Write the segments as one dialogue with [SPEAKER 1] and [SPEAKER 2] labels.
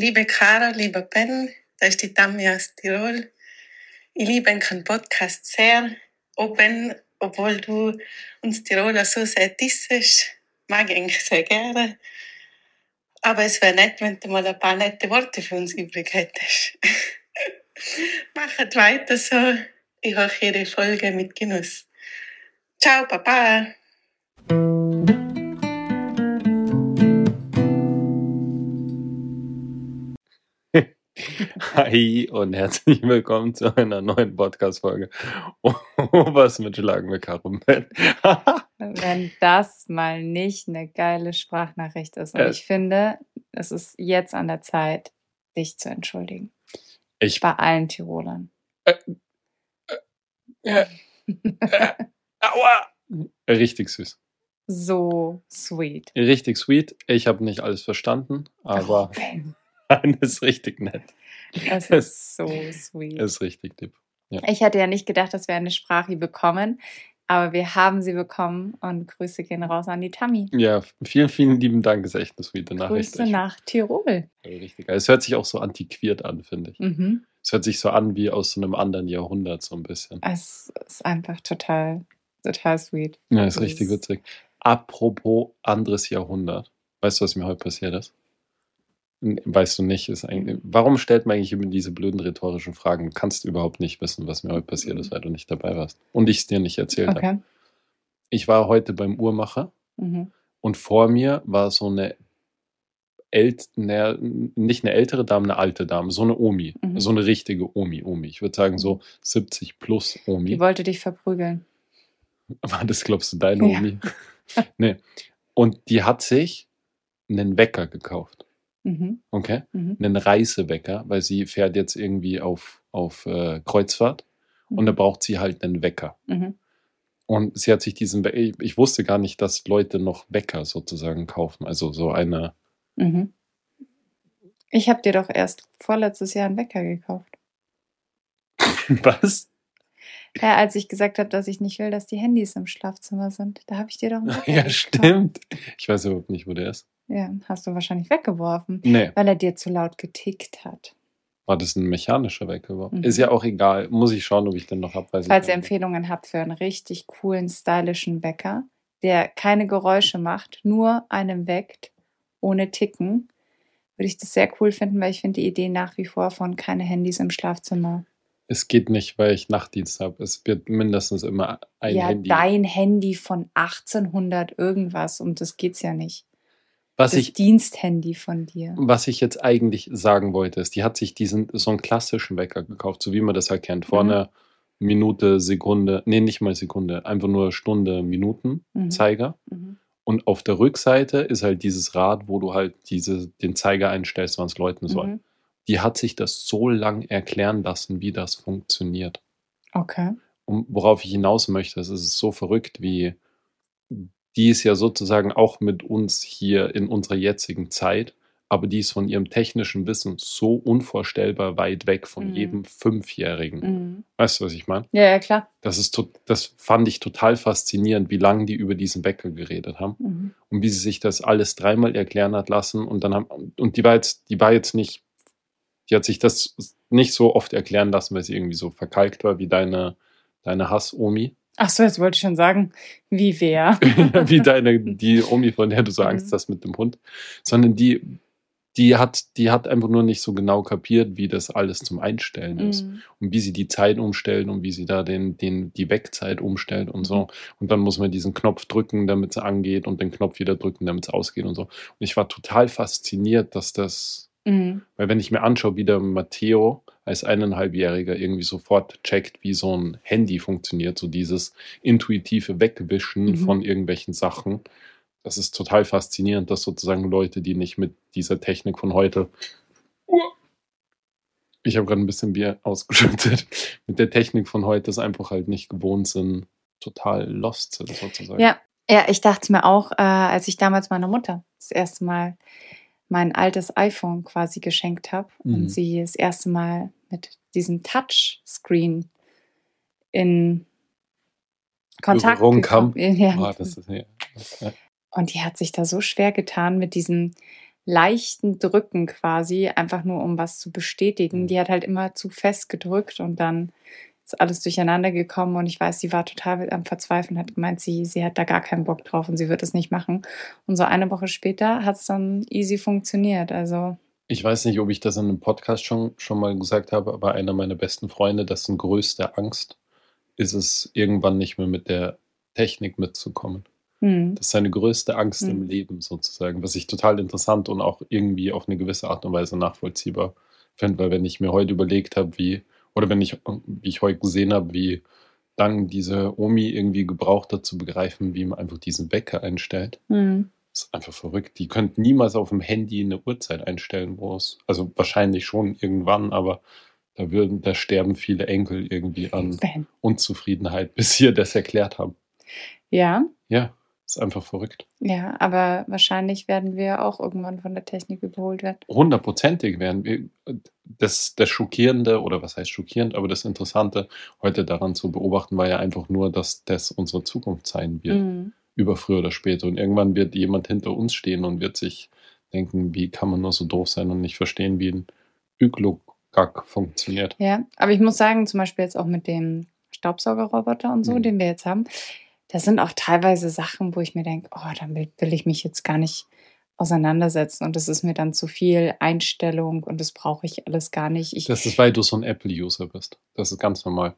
[SPEAKER 1] Liebe Caro, lieber Ben, da ist die Tammy aus Tirol. Ich liebe den Podcast sehr. Auch Ben, obwohl du uns Tiroler so sehr dissest, mag ich sehr gerne. Aber es wäre nett, wenn du mal ein paar nette Worte für uns übrig hättest. Machet weiter so. Ich höre jede Folge mit Genuss. Ciao, Papa.
[SPEAKER 2] Hi und herzlich willkommen zu einer neuen Podcast-Folge. Oh, was mit Schlagen mit Karumbett.
[SPEAKER 3] Wenn das mal nicht eine geile Sprachnachricht ist. Und
[SPEAKER 2] Ja.
[SPEAKER 3] ich finde, es ist jetzt an der Zeit, dich zu entschuldigen.
[SPEAKER 2] Ich,
[SPEAKER 3] Bei allen Tirolern.
[SPEAKER 2] äh, aua! Richtig süß.
[SPEAKER 3] So sweet.
[SPEAKER 2] Richtig sweet. Ich habe nicht alles verstanden, aber
[SPEAKER 3] Oh, Ben,
[SPEAKER 2] das ist richtig nett.
[SPEAKER 3] das ist so sweet.
[SPEAKER 2] Ist richtig lieb.
[SPEAKER 3] Ich hätte ja nicht gedacht, dass wir eine Sprache bekommen, aber wir haben sie bekommen und Grüße gehen raus an die Tammy.
[SPEAKER 2] Ja, vielen, vielen lieben Dank. Ist echt eine sweete Nachricht.
[SPEAKER 3] Grüße nach Tirol.
[SPEAKER 2] Ich- Richtig geil. Es hört sich auch so antiquiert an, finde ich.
[SPEAKER 3] Mhm.
[SPEAKER 2] Es hört sich so an wie aus so einem anderen Jahrhundert, so ein bisschen.
[SPEAKER 3] Es ist einfach total, total sweet.
[SPEAKER 2] Ja, ist
[SPEAKER 3] Das
[SPEAKER 2] richtig witzig. Apropos anderes Jahrhundert. Weißt du, was mir heute passiert ist? N- Weißt du nicht, ist eigentlich, warum stellt man eigentlich immer diese blöden rhetorischen Fragen? Du kannst überhaupt nicht wissen, was mir heute passiert ist, weil du nicht dabei warst. Und ich es dir nicht erzählt habe.
[SPEAKER 3] Okay.
[SPEAKER 2] Ich war heute beim Uhrmacher
[SPEAKER 3] Mhm.
[SPEAKER 2] und vor mir war so eine, ält, ne, nicht eine ältere Dame, eine alte Dame, so eine Omi.
[SPEAKER 3] Mhm.
[SPEAKER 2] So eine richtige Omi, Omi. Ich würde sagen so 70 plus Omi.
[SPEAKER 3] Die wollte dich verprügeln.
[SPEAKER 2] War das, glaubst du, deine
[SPEAKER 3] Ja.
[SPEAKER 2] Omi? nee. Und die hat sich einen Wecker gekauft.
[SPEAKER 3] Mhm.
[SPEAKER 2] Okay?
[SPEAKER 3] Mhm.
[SPEAKER 2] Einen Reisewecker, weil sie fährt jetzt irgendwie auf, auf äh, Kreuzfahrt und da
[SPEAKER 3] Mhm.
[SPEAKER 2] braucht sie halt einen Wecker.
[SPEAKER 3] Mhm.
[SPEAKER 2] Und sie hat sich diesen Wecker, ich, ich wusste gar nicht, dass Leute noch Wecker sozusagen kaufen. Also so eine,
[SPEAKER 3] Mhm. Ich habe dir doch erst vorletztes Jahr einen Wecker gekauft.
[SPEAKER 2] was?
[SPEAKER 3] Ja, als ich gesagt habe, dass ich nicht will, dass die Handys im Schlafzimmer sind. Da habe ich dir doch einen Wecker
[SPEAKER 2] Ja,
[SPEAKER 3] gekauft.
[SPEAKER 2] stimmt. Ich weiß überhaupt nicht, wo der ist.
[SPEAKER 3] Ja, hast du wahrscheinlich weggeworfen,
[SPEAKER 2] Nee,
[SPEAKER 3] weil er dir zu laut getickt hat.
[SPEAKER 2] war das ein mechanischer überhaupt?
[SPEAKER 3] Mhm.
[SPEAKER 2] Ist ja auch egal. Muss ich schauen, ob ich den noch habe.
[SPEAKER 3] Falls ihr Empfehlungen habt für einen richtig coolen, stylischen Wecker, der keine Geräusche macht, nur einen weckt, ohne Ticken, würde ich das sehr cool finden, weil ich finde die Idee nach wie vor von keine Handys im Schlafzimmer.
[SPEAKER 2] Es geht nicht, weil ich Nachtdienst habe. Es wird mindestens immer ein
[SPEAKER 3] ja,
[SPEAKER 2] Handy.
[SPEAKER 3] dein Handy von 1800 irgendwas, um das geht's ja nicht.
[SPEAKER 2] Was
[SPEAKER 3] das
[SPEAKER 2] ich,
[SPEAKER 3] Diensthandy von dir.
[SPEAKER 2] was ich jetzt eigentlich sagen wollte, ist, die hat sich diesen so einen klassischen Wecker gekauft, so wie man das halt kennt. Vor
[SPEAKER 3] Mhm.
[SPEAKER 2] Minute, Sekunde, nee, nicht mal Sekunde, einfach nur Stunde, Minuten
[SPEAKER 3] Mhm.
[SPEAKER 2] Zeiger.
[SPEAKER 3] Mhm.
[SPEAKER 2] Und auf der Rückseite ist halt dieses Rad, wo du halt diese, den Zeiger einstellst, wann es läuten soll.
[SPEAKER 3] Mhm.
[SPEAKER 2] Die hat sich das so lang erklären lassen, wie das funktioniert.
[SPEAKER 3] Okay.
[SPEAKER 2] Und worauf ich hinaus möchte, es ist so verrückt, wie die ist ja sozusagen auch mit uns hier in unserer jetzigen Zeit, aber die ist von ihrem technischen Wissen so unvorstellbar weit weg von
[SPEAKER 3] Mhm.
[SPEAKER 2] jedem Fünfjährigen.
[SPEAKER 3] Mhm.
[SPEAKER 2] Weißt du, was ich meine?
[SPEAKER 3] Ja, ja, klar.
[SPEAKER 2] Das ist das fand ich total faszinierend, wie lange die über diesen Wecker geredet haben
[SPEAKER 3] Mhm.
[SPEAKER 2] und wie sie sich das alles dreimal erklären hat lassen und dann haben und die war jetzt die war jetzt nicht die hat sich das nicht so oft erklären lassen, weil sie irgendwie so verkalkt war wie deine deine Hass-Omi.
[SPEAKER 3] Ach so, jetzt wollte ich schon sagen, wie wer.
[SPEAKER 2] wie deine, die Omi, von der du so Angst
[SPEAKER 3] Mhm.
[SPEAKER 2] hast mit dem Hund, sondern die, die hat, die hat einfach nur nicht so genau kapiert, wie das alles zum Einstellen ist
[SPEAKER 3] Mhm.
[SPEAKER 2] und wie sie die Zeit umstellen und wie sie da den, den, die Wegzeit umstellt und so. Und dann muss man diesen Knopf drücken, damit es angeht und den Knopf wieder drücken, damit es ausgeht und so. Und ich war total fasziniert, dass das,
[SPEAKER 3] Mhm.
[SPEAKER 2] weil wenn ich mir anschaue, wie der Matteo als eineinhalbjähriger irgendwie sofort checkt, wie so ein Handy funktioniert, so dieses intuitive Wegwischen
[SPEAKER 3] Mhm.
[SPEAKER 2] von irgendwelchen Sachen. Das ist total faszinierend, dass sozusagen Leute, die nicht mit dieser Technik von heute. Ich habe gerade ein bisschen Bier ausgeschüttet. Mit der Technik von heute es einfach halt nicht gewohnt sind, total lost sind sozusagen.
[SPEAKER 3] Ja, ja, ich dachte mir auch, äh, als ich damals meiner Mutter das erste Mal mein altes iPhone quasi geschenkt habe
[SPEAKER 2] Mhm.
[SPEAKER 3] und sie das erste Mal mit diesem Touchscreen in Kontakt
[SPEAKER 2] Berührung kam.
[SPEAKER 3] Ja,
[SPEAKER 2] Ah, das ist, ja. Ja.
[SPEAKER 3] Und die hat sich da so schwer getan mit diesem leichten Drücken quasi, einfach nur um was zu bestätigen.
[SPEAKER 2] Mhm.
[SPEAKER 3] Die hat halt immer zu fest gedrückt und dann ist alles durcheinander gekommen und ich weiß, sie war total am Verzweifeln, hat gemeint, sie, sie hat da gar keinen Bock drauf und sie wird es nicht machen. Und so eine Woche später hat es dann easy funktioniert. Also,
[SPEAKER 2] Ich weiß nicht, ob ich das in einem Podcast schon, schon mal gesagt habe, aber einer meiner besten Freunde, dessen größte Angst ist es, irgendwann nicht mehr mit der Technik mitzukommen.
[SPEAKER 3] hm,
[SPEAKER 2] Das ist seine größte Angst
[SPEAKER 3] Hm.
[SPEAKER 2] im Leben sozusagen, was ich total interessant und auch irgendwie auf eine gewisse Art und Weise nachvollziehbar finde, weil wenn ich mir heute überlegt habe, wie, oder wenn ich, wie ich heute gesehen habe, wie lang diese Omi irgendwie gebraucht hat zu begreifen, wie man einfach diesen Wecker einstellt,
[SPEAKER 3] hm,
[SPEAKER 2] ist einfach verrückt. Die könnten niemals auf dem Handy eine Uhrzeit einstellen, wo es, also wahrscheinlich schon irgendwann, aber da würden, da sterben viele Enkel irgendwie an
[SPEAKER 3] Ben.
[SPEAKER 2] Unzufriedenheit, bis sie das erklärt haben.
[SPEAKER 3] Ja,
[SPEAKER 2] Ja, ist einfach verrückt.
[SPEAKER 3] ja, aber wahrscheinlich werden wir auch irgendwann von der Technik überholt werden.
[SPEAKER 2] hundertprozentig werden. wir- Das, das Schockierende, oder was heißt schockierend, aber das Interessante heute daran zu beobachten, war ja einfach nur, dass das unsere Zukunft sein wird,
[SPEAKER 3] Hm.
[SPEAKER 2] über früher oder später. Und irgendwann wird jemand hinter uns stehen und wird sich denken, wie kann man nur so doof sein und nicht verstehen, wie ein Üglogag funktioniert.
[SPEAKER 3] Ja, aber ich muss sagen, zum Beispiel jetzt auch mit dem Staubsaugerroboter und so,
[SPEAKER 2] Mhm.
[SPEAKER 3] den wir jetzt haben, das sind auch teilweise Sachen, wo ich mir denke, oh, damit will ich mich jetzt gar nicht auseinandersetzen und das ist mir dann zu viel Einstellung und das brauche ich alles gar nicht. Ich,
[SPEAKER 2] Das ist, weil du so ein Apple-User bist. Das ist ganz normal.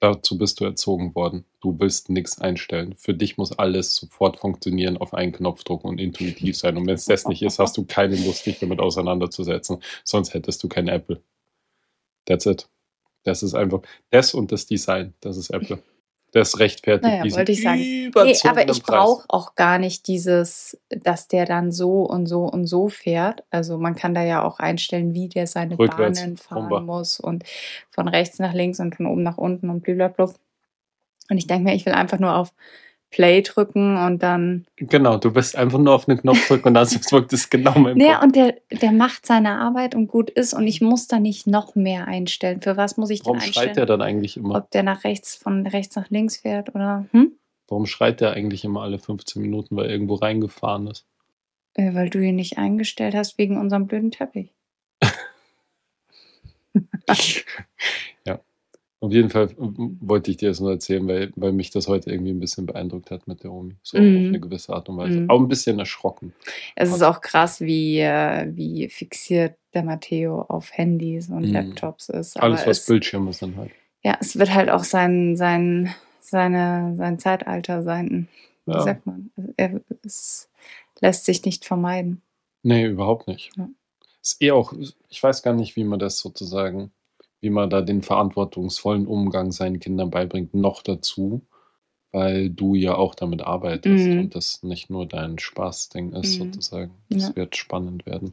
[SPEAKER 2] Dazu bist du erzogen worden. Du willst nichts einstellen. Für dich muss alles sofort funktionieren, auf einen Knopf drücken und intuitiv sein. Und wenn es das nicht ist, hast du keine Lust, dich damit auseinanderzusetzen. Sonst hättest du kein Apple. That's it. Das ist einfach das und das Design. Das ist Apple. Das rechtfertigt
[SPEAKER 3] Naja,
[SPEAKER 2] diesen
[SPEAKER 3] wollte ich sagen. Nee, aber ich brauche auch gar nicht dieses, dass der dann so und so und so fährt. Also man kann da ja auch einstellen, wie der seine
[SPEAKER 2] Rückwärts,
[SPEAKER 3] Bahnen fahren
[SPEAKER 2] rumba.
[SPEAKER 3] muss und von rechts nach links und von oben nach unten und blablabla. Und ich denke mir, ich will einfach nur auf Play drücken und dann.
[SPEAKER 2] Genau, du bist einfach nur auf den Knopf drücken und dann wirkt es genau mein
[SPEAKER 3] Ja,
[SPEAKER 2] Punkt.
[SPEAKER 3] und der, der macht seine Arbeit und gut ist und ich muss da nicht noch mehr einstellen. Für was muss ich denn
[SPEAKER 2] Warum schreit
[SPEAKER 3] einstellen?
[SPEAKER 2] der dann eigentlich immer?
[SPEAKER 3] Ob der nach rechts, von rechts nach links fährt oder. Hm?
[SPEAKER 2] Warum schreit der eigentlich immer alle 15 Minuten, weil er irgendwo reingefahren ist?
[SPEAKER 3] Äh, weil du ihn nicht eingestellt hast wegen unserem blöden Teppich.
[SPEAKER 2] Auf jeden Fall ähm, wollte ich dir das nur erzählen, weil, weil mich das heute irgendwie ein bisschen beeindruckt hat mit der Omi. So
[SPEAKER 3] Mhm.
[SPEAKER 2] auf eine gewisse Art und Weise.
[SPEAKER 3] Mhm.
[SPEAKER 2] Auch ein bisschen erschrocken.
[SPEAKER 3] Es ist auch krass, wie, äh, wie fixiert der Matteo auf Handys und
[SPEAKER 2] Mhm.
[SPEAKER 3] Laptops ist. Aber
[SPEAKER 2] Alles, was
[SPEAKER 3] es,
[SPEAKER 2] Bildschirme sind halt.
[SPEAKER 3] ja, es wird halt auch sein, sein, seine, sein Zeitalter sein. Wie
[SPEAKER 2] Ja.
[SPEAKER 3] sagt man? Er, es lässt sich nicht vermeiden.
[SPEAKER 2] Nee, überhaupt nicht.
[SPEAKER 3] Ja.
[SPEAKER 2] Ist eh auch, ich weiß gar nicht, wie man das sozusagen, wie man da den verantwortungsvollen Umgang seinen Kindern beibringt, noch dazu, weil du ja auch damit arbeitest
[SPEAKER 3] Mhm.
[SPEAKER 2] und das nicht nur dein Spaßding ist,
[SPEAKER 3] Mhm.
[SPEAKER 2] sozusagen. Das
[SPEAKER 3] Ja.
[SPEAKER 2] wird spannend werden,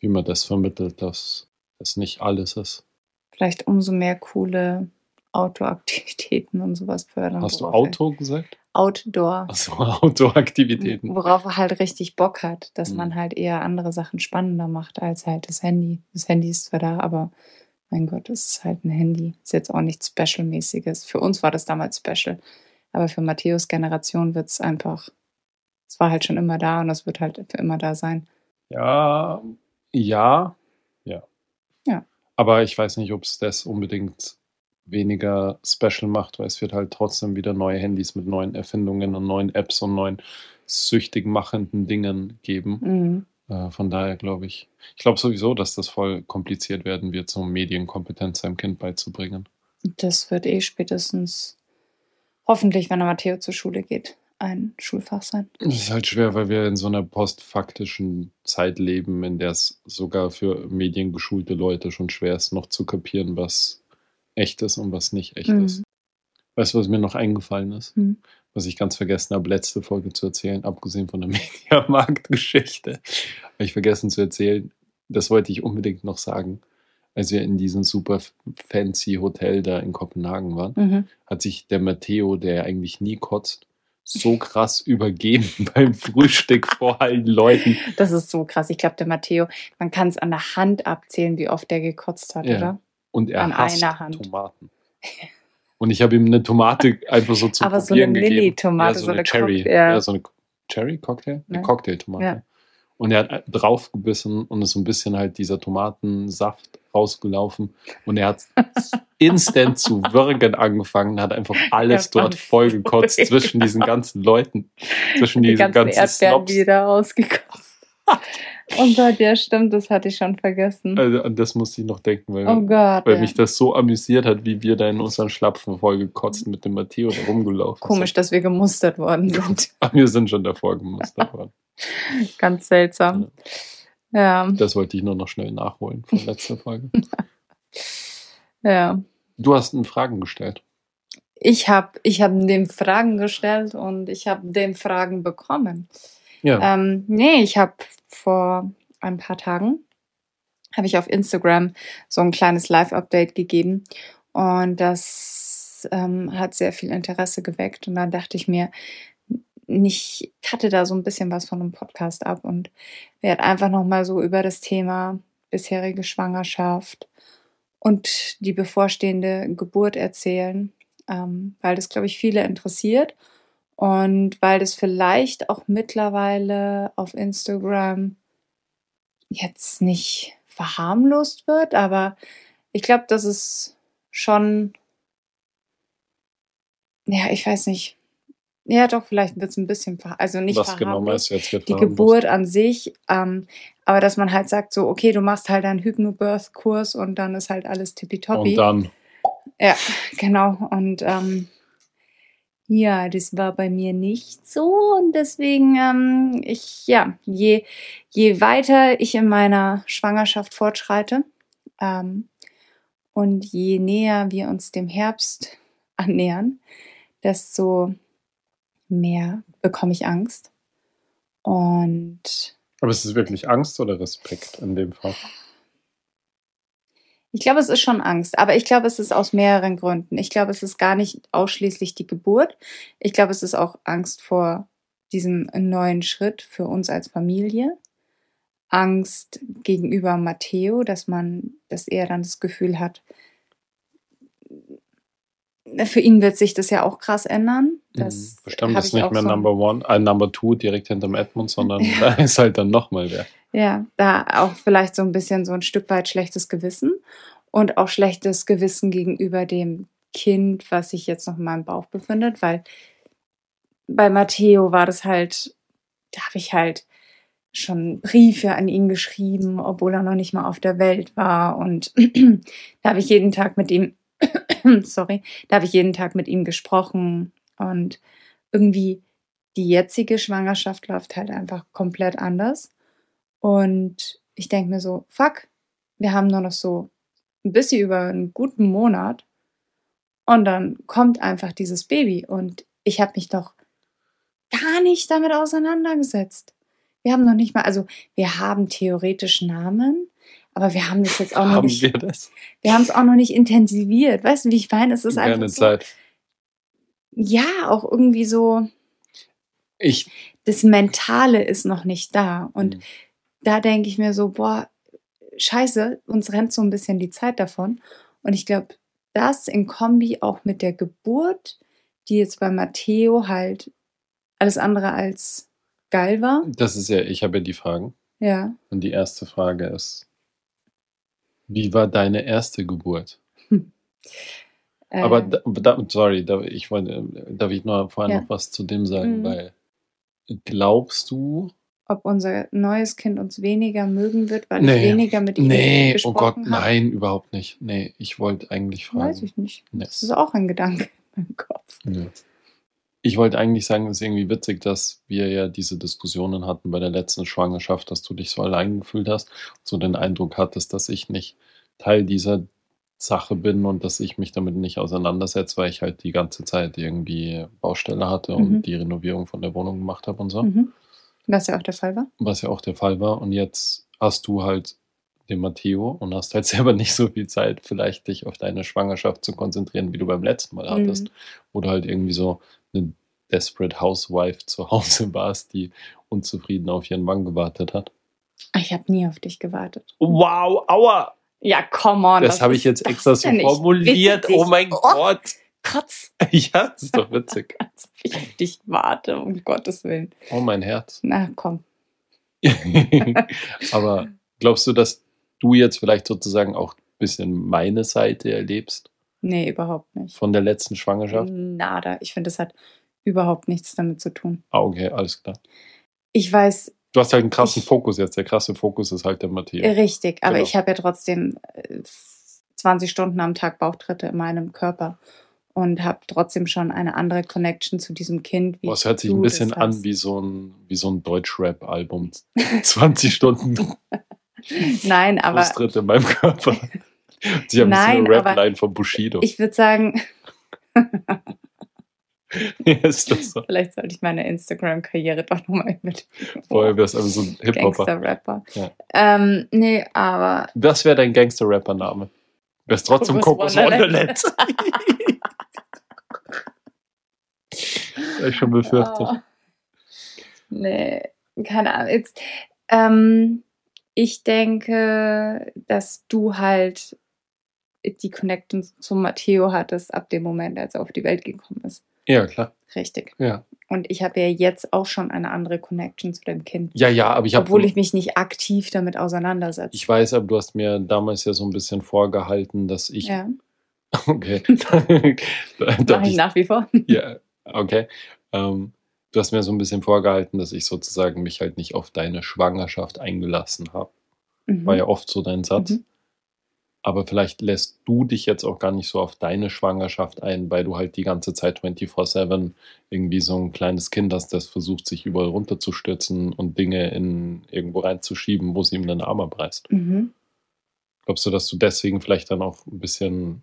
[SPEAKER 2] wie man das vermittelt, dass das nicht alles ist.
[SPEAKER 3] Vielleicht umso mehr coole Outdoor-Aktivitäten und sowas fördern.
[SPEAKER 2] Hast du Auto gesagt?
[SPEAKER 3] Outdoor.
[SPEAKER 2] Also Outdoor-Aktivitäten.
[SPEAKER 3] Worauf er halt richtig Bock hat, dass
[SPEAKER 2] Mhm.
[SPEAKER 3] man halt eher andere Sachen spannender macht als halt das Handy. Das Handy ist zwar da, aber mein Gott, es ist halt ein Handy. Ist jetzt auch nichts Special-mäßiges. Für uns war das damals special. Aber für Matthäus Generation wird es einfach, es war halt schon immer da und es wird halt für immer da sein.
[SPEAKER 2] Ja, ja, ja.
[SPEAKER 3] Ja.
[SPEAKER 2] Aber ich weiß nicht, ob es das unbedingt weniger special macht, weil es wird halt trotzdem wieder neue Handys mit neuen Erfindungen und neuen Apps und neuen süchtig machenden Dingen geben.
[SPEAKER 3] Mhm.
[SPEAKER 2] Äh, von daher glaube ich, ich glaube sowieso, dass das voll kompliziert werden wird, so Medienkompetenz seinem Kind beizubringen.
[SPEAKER 3] Das wird eh spätestens, hoffentlich, wenn er Matteo zur Schule geht, ein Schulfach sein.
[SPEAKER 2] Das ist halt schwer, weil wir in so einer postfaktischen Zeit leben, in der es sogar für mediengeschulte Leute schon schwer ist, noch zu kapieren, was echt ist und was nicht echt
[SPEAKER 3] Mhm.
[SPEAKER 2] ist. Weißt du, was mir noch eingefallen ist?
[SPEAKER 3] Mhm.
[SPEAKER 2] Was ich ganz vergessen habe, letzte Folge zu erzählen, abgesehen von der Mediamarkt-Geschichte. Habe ich vergessen zu erzählen. Das wollte ich unbedingt noch sagen. Als wir in diesem super fancy Hotel da in Kopenhagen waren,
[SPEAKER 3] Mhm.
[SPEAKER 2] hat sich der Matteo, der ja eigentlich nie kotzt, so krass übergeben beim Frühstück vor allen Leuten.
[SPEAKER 3] Das ist so krass. Ich glaube, der Matteo, man kann es an der Hand abzählen, wie oft der gekotzt hat,
[SPEAKER 2] Ja.
[SPEAKER 3] oder?
[SPEAKER 2] Und er
[SPEAKER 3] An
[SPEAKER 2] hasst
[SPEAKER 3] einer Hand.
[SPEAKER 2] Tomaten. Und ich habe ihm eine Tomate einfach so zu
[SPEAKER 3] Aber so
[SPEAKER 2] probieren
[SPEAKER 3] eine
[SPEAKER 2] gegeben.
[SPEAKER 3] Lilly-Tomate,
[SPEAKER 2] ja, so,
[SPEAKER 3] so
[SPEAKER 2] eine
[SPEAKER 3] eine
[SPEAKER 2] Cherry.
[SPEAKER 3] Ja.
[SPEAKER 2] Ja, so eine Cherry-Cocktail? Eine. Cocktailtomate. Und er hat draufgebissen und ist so ein bisschen halt dieser Tomatensaft rausgelaufen. Und er hat instant zu würgen angefangen, hat einfach alles dort vollgekotzt
[SPEAKER 3] voll.
[SPEAKER 2] zwischen diesen ganzen Leuten, zwischen
[SPEAKER 3] Die
[SPEAKER 2] diesen
[SPEAKER 3] ganzen
[SPEAKER 2] ganzen
[SPEAKER 3] Erdbeeren
[SPEAKER 2] Snobs.
[SPEAKER 3] wieder rausgekotzt. Oh Gott, ja, stimmt, das hatte ich schon vergessen.
[SPEAKER 2] Also an das musste ich noch denken, weil,
[SPEAKER 3] oh Gott.
[SPEAKER 2] weil
[SPEAKER 3] ja.
[SPEAKER 2] mich das so amüsiert hat, wie wir da in unseren Schlapfen vollgekotzt mit dem Matteo da rumgelaufen
[SPEAKER 3] Komisch,
[SPEAKER 2] sind.
[SPEAKER 3] dass wir gemustert worden sind.
[SPEAKER 2] Aber wir sind schon davor gemustert worden.
[SPEAKER 3] Ganz seltsam. Ja,
[SPEAKER 2] Das wollte ich nur noch schnell nachholen von letzter Folge.
[SPEAKER 3] ja.
[SPEAKER 2] Du hast einen Fragen gestellt.
[SPEAKER 3] Ich habe ich hab dem Fragen gestellt und ich habe dem Fragen bekommen.
[SPEAKER 2] Ja.
[SPEAKER 3] Ähm, nee, ich habe vor ein paar Tagen habe ich auf Instagram so ein kleines Live-Update gegeben und das ähm, hat sehr viel Interesse geweckt und dann dachte ich mir, ich hatte da so ein bisschen was von einem Podcast ab und werde einfach noch mal so über das Thema bisherige Schwangerschaft und die bevorstehende Geburt erzählen, ähm, weil das glaube ich viele interessiert und weil das vielleicht auch mittlerweile auf Instagram jetzt nicht verharmlost wird, aber ich glaube, dass es schon, ja, ich weiß nicht, ja doch, vielleicht wird es ein bisschen, also nicht
[SPEAKER 2] Was genau meinst jetzt? Wird
[SPEAKER 3] die? Geburt an sich, ähm, aber dass man halt sagt so, okay, du machst halt einen Hypnobirth-Kurs und dann ist halt alles tippitoppi.
[SPEAKER 2] Und dann,
[SPEAKER 3] Ja, genau. Und ähm, ja, das war bei mir nicht so. Und deswegen, ähm, ich, ja, je, je weiter ich in meiner Schwangerschaft fortschreite ähm, und je näher wir uns dem Herbst annähern, desto mehr bekomme ich Angst. Und
[SPEAKER 2] aber ist es wirklich Angst oder Respekt in dem Fall?
[SPEAKER 3] Ich glaube, es ist schon Angst, aber ich glaube, es ist aus mehreren Gründen. Ich glaube, es ist gar nicht ausschließlich die Geburt. Ich glaube, es ist auch Angst vor diesem neuen Schritt für uns als Familie. Angst gegenüber Matteo, dass man, dass er dann das Gefühl hat, für ihn wird sich das ja auch krass ändern. Das
[SPEAKER 2] Mhm. Bestimmt
[SPEAKER 3] hab
[SPEAKER 2] ist
[SPEAKER 3] ich
[SPEAKER 2] nicht mehr
[SPEAKER 3] so-
[SPEAKER 2] Number One, äh, Number Two direkt hinterm Edmund, sondern da ist halt dann nochmal wer.
[SPEAKER 3] Ja, da auch vielleicht so ein bisschen so ein Stück weit schlechtes Gewissen und auch schlechtes Gewissen gegenüber dem Kind, was sich jetzt noch in meinem Bauch befindet, weil bei Matteo war das halt, da habe ich halt schon Briefe an ihn geschrieben, obwohl er noch nicht mal auf der Welt war und da habe ich jeden Tag mit ihm, sorry, da habe ich jeden Tag mit ihm gesprochen und irgendwie die jetzige Schwangerschaft läuft halt einfach komplett anders. Und ich denke mir so, fuck, wir haben nur noch so ein bisschen über einen guten Monat und dann kommt einfach dieses Baby und ich habe mich doch gar nicht damit auseinandergesetzt. Wir haben noch nicht mal, also wir haben theoretisch Namen, aber wir haben das jetzt auch noch
[SPEAKER 2] Haben
[SPEAKER 3] nicht,
[SPEAKER 2] wir das?
[SPEAKER 3] wir haben es auch noch nicht intensiviert. Weißt du, wie ich meine? Es ist einfach
[SPEAKER 2] Keine
[SPEAKER 3] so,
[SPEAKER 2] Zeit.
[SPEAKER 3] ja, auch irgendwie so,
[SPEAKER 2] Ich,
[SPEAKER 3] das Mentale ist noch nicht da und
[SPEAKER 2] Mhm.
[SPEAKER 3] da denke ich mir so, boah, scheiße, uns rennt so ein bisschen die Zeit davon. Und ich glaube, das in Kombi auch mit der Geburt, die jetzt bei Matteo halt alles andere als geil war.
[SPEAKER 2] das ist ja, ich habe ja die Fragen.
[SPEAKER 3] Ja.
[SPEAKER 2] Und die erste Frage ist, wie war deine erste Geburt?
[SPEAKER 3] Äh,
[SPEAKER 2] Aber da, da, sorry, da, ich wollte, darf ich noch vorher
[SPEAKER 3] Ja.
[SPEAKER 2] noch was zu dem sagen,
[SPEAKER 3] Mhm.
[SPEAKER 2] weil glaubst du,
[SPEAKER 3] ob unser neues Kind uns weniger mögen wird, weil
[SPEAKER 2] Nee.
[SPEAKER 3] ich weniger mit ihm
[SPEAKER 2] nee, oh
[SPEAKER 3] gesprochen
[SPEAKER 2] Gott,
[SPEAKER 3] habe.
[SPEAKER 2] nein, überhaupt nicht. Nee, ich wollte eigentlich fragen.
[SPEAKER 3] Weiß ich nicht.
[SPEAKER 2] Nee.
[SPEAKER 3] Das ist auch ein Gedanke in meinem Kopf.
[SPEAKER 2] Nö. Ich wollte eigentlich sagen, es ist irgendwie witzig, dass wir ja diese Diskussionen hatten bei der letzten Schwangerschaft, dass du dich so allein gefühlt hast, so den Eindruck hattest, dass ich nicht Teil dieser Sache bin und dass ich mich damit nicht auseinandersetze, weil ich halt die ganze Zeit irgendwie Baustelle hatte
[SPEAKER 3] Mhm.
[SPEAKER 2] und die Renovierung von der Wohnung gemacht habe und so,
[SPEAKER 3] Mhm. Was ja auch der Fall war.
[SPEAKER 2] was ja auch der Fall war. Und jetzt hast du halt den Matteo und hast halt selber nicht so viel Zeit, vielleicht dich auf deine Schwangerschaft zu konzentrieren, wie du beim letzten Mal hattest
[SPEAKER 3] Mhm.
[SPEAKER 2] du halt irgendwie so eine Desperate Housewife zu Hause warst, die unzufrieden auf ihren Mann gewartet hat.
[SPEAKER 3] Ich habe nie auf dich gewartet.
[SPEAKER 2] Wow, aua!
[SPEAKER 3] Ja, come on.
[SPEAKER 2] Das habe ich jetzt extra so formuliert. Oh mein
[SPEAKER 3] Oh.
[SPEAKER 2] Gott!
[SPEAKER 3] Kotz,
[SPEAKER 2] Ja, das ist doch witzig.
[SPEAKER 3] als ob ich auf dich warte, um Gottes Willen.
[SPEAKER 2] Oh mein Herz.
[SPEAKER 3] Na komm.
[SPEAKER 2] Aber glaubst du, dass du jetzt vielleicht sozusagen auch ein bisschen meine Seite erlebst
[SPEAKER 3] Nee, überhaupt nicht.
[SPEAKER 2] von der letzten Schwangerschaft?
[SPEAKER 3] Nada. Ich finde, das hat überhaupt nichts damit zu tun.
[SPEAKER 2] Ah, okay, alles klar.
[SPEAKER 3] Ich weiß
[SPEAKER 2] Du hast halt einen krassen
[SPEAKER 3] Ich-
[SPEAKER 2] Fokus jetzt. Der krasse Fokus ist halt der Matthias.
[SPEAKER 3] richtig, aber
[SPEAKER 2] Genau.
[SPEAKER 3] ich habe ja trotzdem äh, 20 Stunden am Tag Bauchtritte in meinem Körper und habe trotzdem schon eine andere Connection zu diesem Kind. Wie
[SPEAKER 2] Boah, es hört sich ein bisschen an wie so ein, wie so ein Deutsch-Rap-Album. 20 Stunden
[SPEAKER 3] Nein, aber
[SPEAKER 2] Fußtritt in meinem Körper. Sie haben
[SPEAKER 3] Nein,
[SPEAKER 2] so eine Rap-Line von Bushido.
[SPEAKER 3] ich würde sagen,
[SPEAKER 2] ja, ist das so?
[SPEAKER 3] vielleicht sollte ich meine Instagram-Karriere doch nochmal mit
[SPEAKER 2] Vorher es einfach so ein Hip-Hopper.
[SPEAKER 3] Gangster-Rapper.
[SPEAKER 2] Ja.
[SPEAKER 3] Ähm, nee, aber
[SPEAKER 2] Was wäre dein Gangster-Rapper-Name? Wär's trotzdem
[SPEAKER 3] Kokos Wonderland.
[SPEAKER 2] Wonderland. Ich schon befürchtet.
[SPEAKER 3] Oh. Nee, keine Ahnung. Jetzt, ähm, ich denke, dass du halt die Connection zu Matteo hattest ab dem Moment, als er auf die Welt gekommen ist.
[SPEAKER 2] Ja, klar.
[SPEAKER 3] Richtig.
[SPEAKER 2] Ja.
[SPEAKER 3] Und ich habe ja jetzt auch schon eine andere Connection zu dem Kind.
[SPEAKER 2] Ja, ja, aber ich habe.
[SPEAKER 3] obwohl ich mich nicht aktiv damit auseinandersetze.
[SPEAKER 2] Ich weiß, aber du hast mir damals ja so ein bisschen vorgehalten, dass ich.
[SPEAKER 3] ja,
[SPEAKER 2] Okay.
[SPEAKER 3] ich
[SPEAKER 2] ich,
[SPEAKER 3] nach wie vor.
[SPEAKER 2] ja, okay. Ähm, du hast mir so ein bisschen vorgehalten, dass ich sozusagen mich halt nicht auf deine Schwangerschaft eingelassen habe.
[SPEAKER 3] Mhm.
[SPEAKER 2] War ja oft so dein Satz.
[SPEAKER 3] Mhm.
[SPEAKER 2] Aber vielleicht lässt du dich jetzt auch gar nicht so auf deine Schwangerschaft ein, weil du halt die ganze Zeit 24-7 irgendwie so ein kleines Kind hast, das versucht, sich überall runterzustürzen und Dinge in irgendwo reinzuschieben, wo sie ihm den Arm abreißt.
[SPEAKER 3] Mhm.
[SPEAKER 2] Glaubst du, dass du deswegen vielleicht dann auch ein bisschen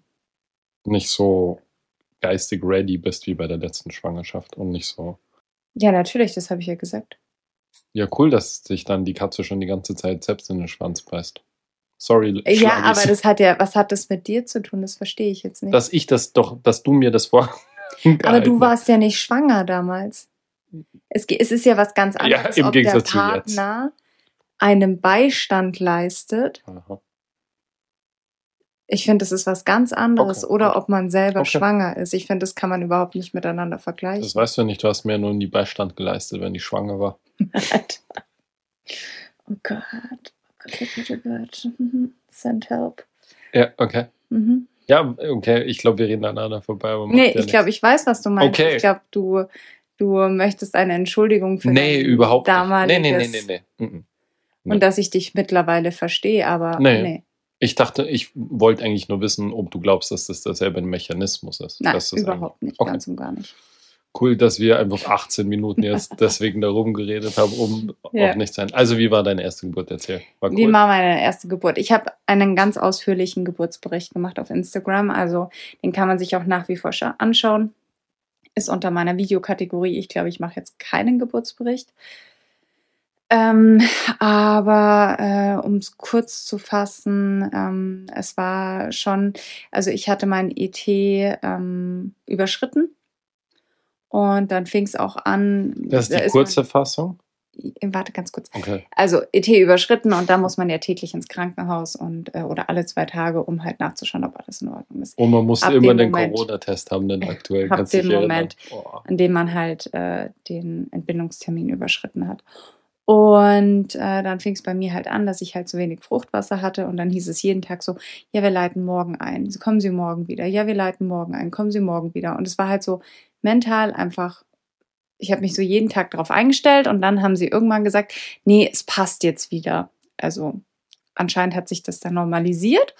[SPEAKER 2] nicht so geistig ready bist wie bei der letzten Schwangerschaft und nicht so.
[SPEAKER 3] Ja, natürlich, das habe ich ja gesagt.
[SPEAKER 2] Ja, cool, dass sich dann die Katze schon die ganze Zeit selbst in den Schwanz beißt. Sorry,
[SPEAKER 3] Ja, aber das hat ja, was hat das mit dir zu tun? Das verstehe ich jetzt nicht.
[SPEAKER 2] dass ich das doch, dass du mir das vor.
[SPEAKER 3] aber du warst ja nicht schwanger damals. Es, es ist ja was ganz
[SPEAKER 2] Ja,
[SPEAKER 3] anderes,
[SPEAKER 2] im
[SPEAKER 3] ob
[SPEAKER 2] Gegensatz zu
[SPEAKER 3] der. Partner einem Beistand leistet.
[SPEAKER 2] Aha.
[SPEAKER 3] Ich finde, das ist was ganz anderes.
[SPEAKER 2] Okay,
[SPEAKER 3] Oder
[SPEAKER 2] okay.
[SPEAKER 3] ob man selber
[SPEAKER 2] Okay.
[SPEAKER 3] schwanger ist. Ich finde, das kann man überhaupt nicht miteinander vergleichen.
[SPEAKER 2] Das weißt du nicht, du hast mir nur nie Beistand geleistet, wenn ich schwanger war.
[SPEAKER 3] oh Gott. Oh Gott. Mhm. Send help.
[SPEAKER 2] Ja, okay.
[SPEAKER 3] Mhm.
[SPEAKER 2] Ja, okay, ich glaube, wir reden aneinander vorbei. Aber
[SPEAKER 3] Nee,
[SPEAKER 2] ja
[SPEAKER 3] ich glaube, ich weiß, was du meinst.
[SPEAKER 2] Okay.
[SPEAKER 3] Ich glaube, du, du möchtest eine Entschuldigung für
[SPEAKER 2] Nee, überhaupt nicht.
[SPEAKER 3] damaliges
[SPEAKER 2] Nee, nee, nee, nee, nee. Mhm.
[SPEAKER 3] Und dass ich dich mittlerweile verstehe, aber
[SPEAKER 2] Nee.
[SPEAKER 3] nee.
[SPEAKER 2] Ich dachte, ich wollte eigentlich nur wissen, ob du glaubst, dass das derselbe Mechanismus ist.
[SPEAKER 3] Nein, überhaupt nicht,
[SPEAKER 2] Okay.
[SPEAKER 3] ganz und gar nicht.
[SPEAKER 2] Cool, dass wir einfach 18 Minuten jetzt deswegen darum geredet haben, um
[SPEAKER 3] Ja.
[SPEAKER 2] auch nicht sein. Also, wie war deine erste Geburt? Erzähl. War
[SPEAKER 3] Wie
[SPEAKER 2] cool.
[SPEAKER 3] war meine erste Geburt? Ich habe einen ganz ausführlichen Geburtsbericht gemacht auf Instagram, also den kann man sich auch nach wie vor scha- anschauen. Ist unter meiner Videokategorie. Ich glaube, ich mache jetzt keinen Geburtsbericht. Ähm, aber äh, um es kurz zu fassen, ähm, es war schon, also ich hatte mein ET ähm, überschritten und dann fing es auch an.
[SPEAKER 2] Das ist
[SPEAKER 3] da
[SPEAKER 2] die kurze
[SPEAKER 3] Man,
[SPEAKER 2] Fassung?
[SPEAKER 3] warte ganz kurz.
[SPEAKER 2] Okay.
[SPEAKER 3] Also ET überschritten und da muss man ja täglich ins Krankenhaus und äh, oder alle zwei Tage, um halt nachzuschauen, ob alles in Ordnung ist.
[SPEAKER 2] Und man musste
[SPEAKER 3] Ab
[SPEAKER 2] immer den Corona-Test haben, den aktuell.
[SPEAKER 3] Ab dem? Moment.
[SPEAKER 2] Boah.
[SPEAKER 3] an dem man halt äh, den Entbindungstermin überschritten hat. Und äh, dann fing es bei mir halt an, dass ich halt zu wenig Fruchtwasser hatte und dann hieß es jeden Tag so, ja, wir leiten morgen ein, kommen Sie morgen wieder, ja, wir leiten morgen ein, kommen Sie morgen wieder. Und es war halt so mental einfach, ich habe mich so jeden Tag darauf eingestellt und dann haben sie irgendwann gesagt, nee, es passt jetzt wieder. Also anscheinend hat sich das dann normalisiert.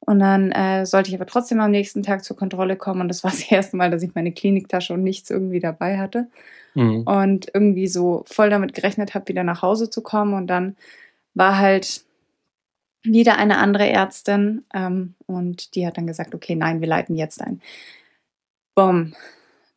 [SPEAKER 3] Und dann äh, sollte ich aber trotzdem am nächsten Tag zur Kontrolle kommen. Und das war das erste Mal, dass ich meine Kliniktasche und nichts irgendwie dabei hatte.
[SPEAKER 2] Mhm.
[SPEAKER 3] Und irgendwie so voll damit gerechnet habe, wieder nach Hause zu kommen. Und dann war halt wieder eine andere Ärztin. Ähm, und die hat dann gesagt, okay, nein, wir leiten jetzt ein. Bumm.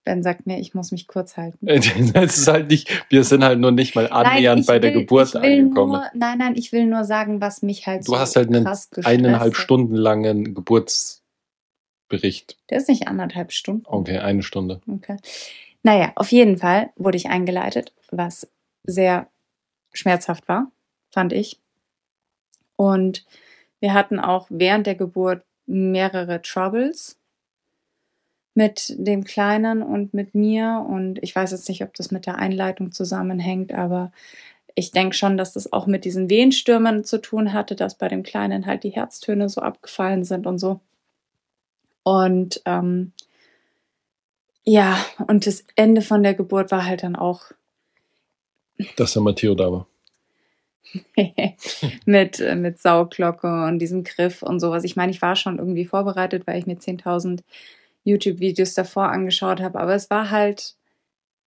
[SPEAKER 3] Ben sagt mir, ich muss mich kurz halten.
[SPEAKER 2] Das ist halt nicht, wir sind halt nur nicht mal annähernd
[SPEAKER 3] ich
[SPEAKER 2] bei der
[SPEAKER 3] will-
[SPEAKER 2] Geburt angekommen.
[SPEAKER 3] Nur, nein, nein, ich will nur sagen, was mich halt
[SPEAKER 2] Du
[SPEAKER 3] so
[SPEAKER 2] hast halt einen eineinhalb. Stunden langen Geburtsbericht.
[SPEAKER 3] Der ist nicht anderthalb Stunden.
[SPEAKER 2] Okay, eine Stunde.
[SPEAKER 3] Okay. Naja, auf jeden Fall wurde ich eingeleitet, was sehr schmerzhaft war, fand ich. Und wir hatten auch während der Geburt mehrere Troubles mit dem Kleinen und mit mir. Und ich weiß jetzt nicht, ob das mit der Einleitung zusammenhängt, aber ich denke schon, dass das auch mit diesen Wehenstürmen zu tun hatte, dass bei dem Kleinen halt die Herztöne so abgefallen sind und so. Und ähm, ja, und das Ende von der Geburt war halt dann auch
[SPEAKER 2] Dass der Matteo da war.
[SPEAKER 3] mit, äh, mit Sauglocke und diesem Griff und sowas. Ich meine, ich war schon irgendwie vorbereitet, weil ich mir 10.000 YouTube-Videos davor angeschaut habe, aber es war halt,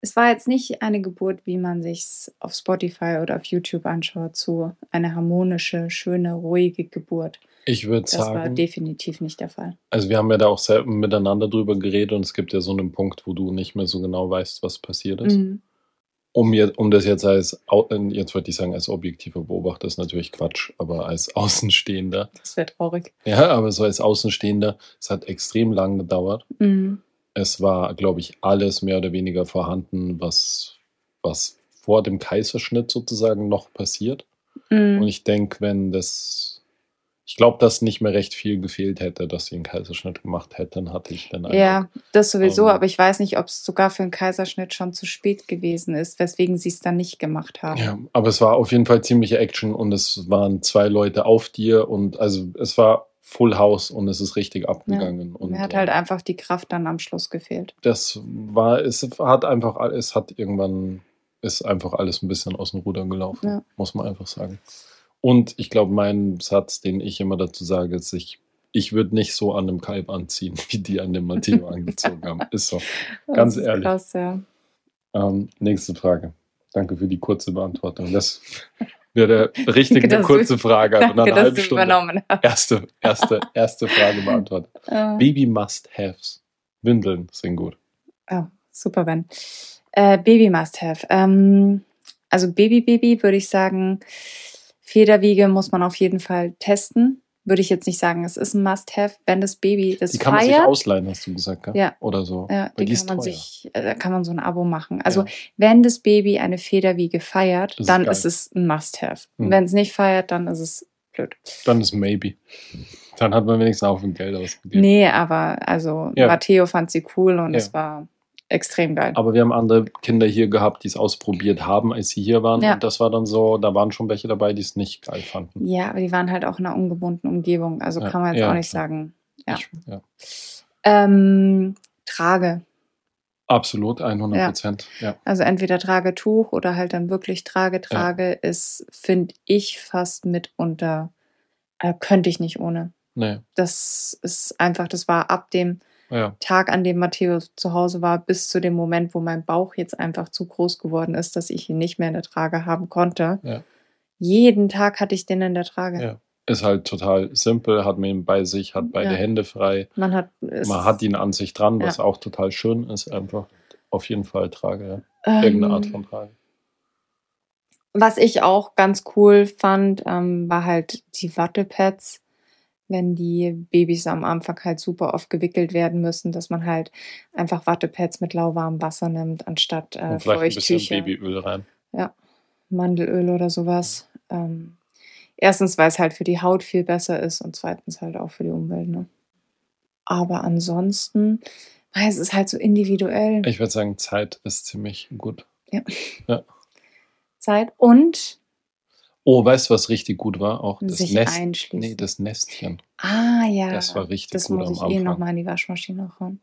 [SPEAKER 3] es war jetzt nicht eine Geburt, wie man sich auf Spotify oder auf YouTube anschaut, so eine harmonische, schöne, ruhige Geburt.
[SPEAKER 2] Ich würde
[SPEAKER 3] Das war
[SPEAKER 2] sagen,
[SPEAKER 3] definitiv nicht der Fall.
[SPEAKER 2] also wir haben ja da auch selber miteinander drüber geredet und es gibt ja so einen Punkt, wo du nicht mehr so genau weißt, was passiert ist.
[SPEAKER 3] Mhm.
[SPEAKER 2] Um, jetzt, um das jetzt als, äh, jetzt würde ich sagen, als objektiver Beobachter ist natürlich Quatsch, aber als Außenstehender,
[SPEAKER 3] Das wäre traurig.
[SPEAKER 2] ja, aber so als Außenstehender, es hat extrem lang gedauert.
[SPEAKER 3] Mhm.
[SPEAKER 2] Es war, glaube ich, alles mehr oder weniger vorhanden, was, was vor dem Kaiserschnitt sozusagen noch passiert. Und
[SPEAKER 3] Mhm.
[SPEAKER 2] ich denke, wenn das, ich glaube, dass nicht mehr recht viel gefehlt hätte, dass sie einen Kaiserschnitt gemacht hätten, hatte ich dann
[SPEAKER 3] Ja, das sowieso,
[SPEAKER 2] Ähm,
[SPEAKER 3] aber ich weiß nicht, ob es sogar für einen Kaiserschnitt schon zu spät gewesen ist, weswegen sie es dann nicht gemacht haben.
[SPEAKER 2] Ja, aber es war auf jeden Fall ziemliche Action und es waren zwei Leute auf dir und also es war Full House und es ist richtig abgegangen. Und
[SPEAKER 3] Mir hat
[SPEAKER 2] äh,
[SPEAKER 3] halt einfach die Kraft dann am Schluss gefehlt.
[SPEAKER 2] das war, es hat einfach, es hat irgendwann, ist einfach alles ein bisschen aus dem Ruder gelaufen,
[SPEAKER 3] Ja.
[SPEAKER 2] muss man einfach sagen. Und ich glaube, mein Satz, den ich immer dazu sage, ist, ich, ich würde nicht so an einem Kalb anziehen, wie die an dem Matteo angezogen haben. Ist so. Ganz
[SPEAKER 3] ist
[SPEAKER 2] ehrlich.
[SPEAKER 3] Krass, ja.
[SPEAKER 2] Ähm, nächste Frage. Danke für die kurze Beantwortung. Das wäre richtig
[SPEAKER 3] Danke,
[SPEAKER 2] eine kurze Frage. Also nach
[SPEAKER 3] Danke,
[SPEAKER 2] einer
[SPEAKER 3] dass
[SPEAKER 2] halben
[SPEAKER 3] du
[SPEAKER 2] Stunde.
[SPEAKER 3] übernommen hast.
[SPEAKER 2] Erste, erste, erste Frage beantwortet.
[SPEAKER 3] Äh,
[SPEAKER 2] Baby Must-Haves. Windeln sind gut.
[SPEAKER 3] Oh, super, Ben. Äh, Baby must have. Ähm, also Baby Baby würde ich sagen, Federwiege muss man auf jeden Fall testen. Würde ich jetzt nicht sagen, es ist ein must have, wenn das Baby das
[SPEAKER 2] Die kann man sich
[SPEAKER 3] feiert.
[SPEAKER 2] ausleihen, hast du gesagt, gell?
[SPEAKER 3] Ja.
[SPEAKER 2] Oder so.
[SPEAKER 3] ja, die kann man
[SPEAKER 2] teuer.
[SPEAKER 3] sich, äh, da kann man so ein Abo machen. Also
[SPEAKER 2] Ja.
[SPEAKER 3] wenn das Baby eine Federwiege feiert,
[SPEAKER 2] ist
[SPEAKER 3] dann
[SPEAKER 2] geil.
[SPEAKER 3] ist es ein Must-Have.
[SPEAKER 2] Hm.
[SPEAKER 3] Wenn es nicht feiert, dann ist es blöd.
[SPEAKER 2] Dann ist Maybe. Dann hat man wenigstens auch ein Geld ausgegeben.
[SPEAKER 3] Nee, aber also
[SPEAKER 2] Ja.
[SPEAKER 3] Matteo fand sie cool und
[SPEAKER 2] Ja.
[SPEAKER 3] es war extrem geil.
[SPEAKER 2] Aber wir haben andere Kinder hier gehabt, die es ausprobiert haben, als sie hier waren.
[SPEAKER 3] Ja.
[SPEAKER 2] Und das war dann so, da waren schon welche dabei, die es nicht geil fanden.
[SPEAKER 3] Ja, aber die waren halt auch in einer ungebundenen Umgebung. Also
[SPEAKER 2] Ja,
[SPEAKER 3] kann man jetzt
[SPEAKER 2] ja,
[SPEAKER 3] auch nicht
[SPEAKER 2] klar.
[SPEAKER 3] sagen. Ja.
[SPEAKER 2] Ich.
[SPEAKER 3] Ähm, Trage.
[SPEAKER 2] Absolut, 100 Prozent. Ja.
[SPEAKER 3] Also entweder Tragetuch oder halt dann wirklich Trage. Trage ist, finde ich, fast mitunter, äh, könnte ich nicht ohne.
[SPEAKER 2] Nee.
[SPEAKER 3] Das ist einfach, das war ab dem
[SPEAKER 2] Ja.
[SPEAKER 3] Tag, an dem Matteo zu Hause war, bis zu dem Moment, wo mein Bauch jetzt einfach zu groß geworden ist, dass ich ihn nicht mehr in der Trage haben konnte.
[SPEAKER 2] Ja.
[SPEAKER 3] Jeden Tag hatte ich den in der Trage.
[SPEAKER 2] Ja. Ist halt total simpel, hat man ihn bei sich, hat beide. Hände frei.
[SPEAKER 3] Man hat,
[SPEAKER 2] Man hat ihn an sich dran, was auch total schön ist, einfach. Auf jeden Fall Trage, ja.
[SPEAKER 3] ähm,
[SPEAKER 2] Irgendeine Art von Trage.
[SPEAKER 3] Was ich auch ganz cool fand, ähm, war halt die Wattepads, wenn die Babys am Anfang halt super oft gewickelt werden müssen, dass man halt einfach Wattepads mit lauwarmem Wasser nimmt, anstatt äh,
[SPEAKER 2] Und vielleicht ein bisschen Babyöl rein.
[SPEAKER 3] Mandelöl oder sowas. Ähm, erstens, weil es halt für die Haut viel besser ist und zweitens halt auch für die Umwelt. Ne? Aber ansonsten, ah, es ist halt so individuell.
[SPEAKER 2] Ich würde sagen, Zeit ist ziemlich gut.
[SPEAKER 3] Zeit und
[SPEAKER 2] Oh, weißt du, was richtig gut war? Auch das
[SPEAKER 3] sich
[SPEAKER 2] Nest.
[SPEAKER 3] einschließen.
[SPEAKER 2] Nee, das Nestchen.
[SPEAKER 3] Ah ja.
[SPEAKER 2] Das war richtig
[SPEAKER 3] Das
[SPEAKER 2] gut
[SPEAKER 3] muss
[SPEAKER 2] am
[SPEAKER 3] ich eh
[SPEAKER 2] Anfang.
[SPEAKER 3] nochmal in die Waschmaschine hauen.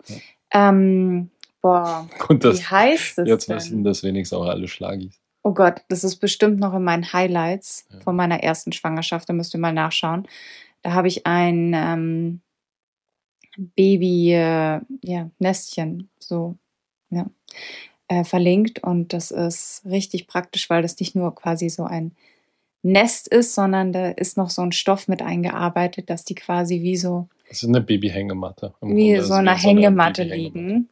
[SPEAKER 3] Ähm, boah,
[SPEAKER 2] das,
[SPEAKER 3] wie heißt es
[SPEAKER 2] jetzt
[SPEAKER 3] denn?
[SPEAKER 2] wissen das wenigstens auch alle Schlagis.
[SPEAKER 3] Oh Gott, das ist bestimmt noch in meinen Highlights
[SPEAKER 2] Ja.
[SPEAKER 3] von meiner ersten Schwangerschaft. Da müsst ihr mal nachschauen. Da habe ich ein ähm, Baby, äh, ja, Nestchen, so, ja, äh, verlinkt. Und das ist richtig praktisch, weil das nicht nur quasi so ein Nest ist, sondern da ist noch so ein Stoff mit eingearbeitet, dass die quasi wie so
[SPEAKER 2] Das ist eine Babyhängematte.
[SPEAKER 3] Wie
[SPEAKER 2] Grunde.
[SPEAKER 3] so
[SPEAKER 2] Also
[SPEAKER 3] eine Hängematte
[SPEAKER 2] Babyhängematte.
[SPEAKER 3] liegen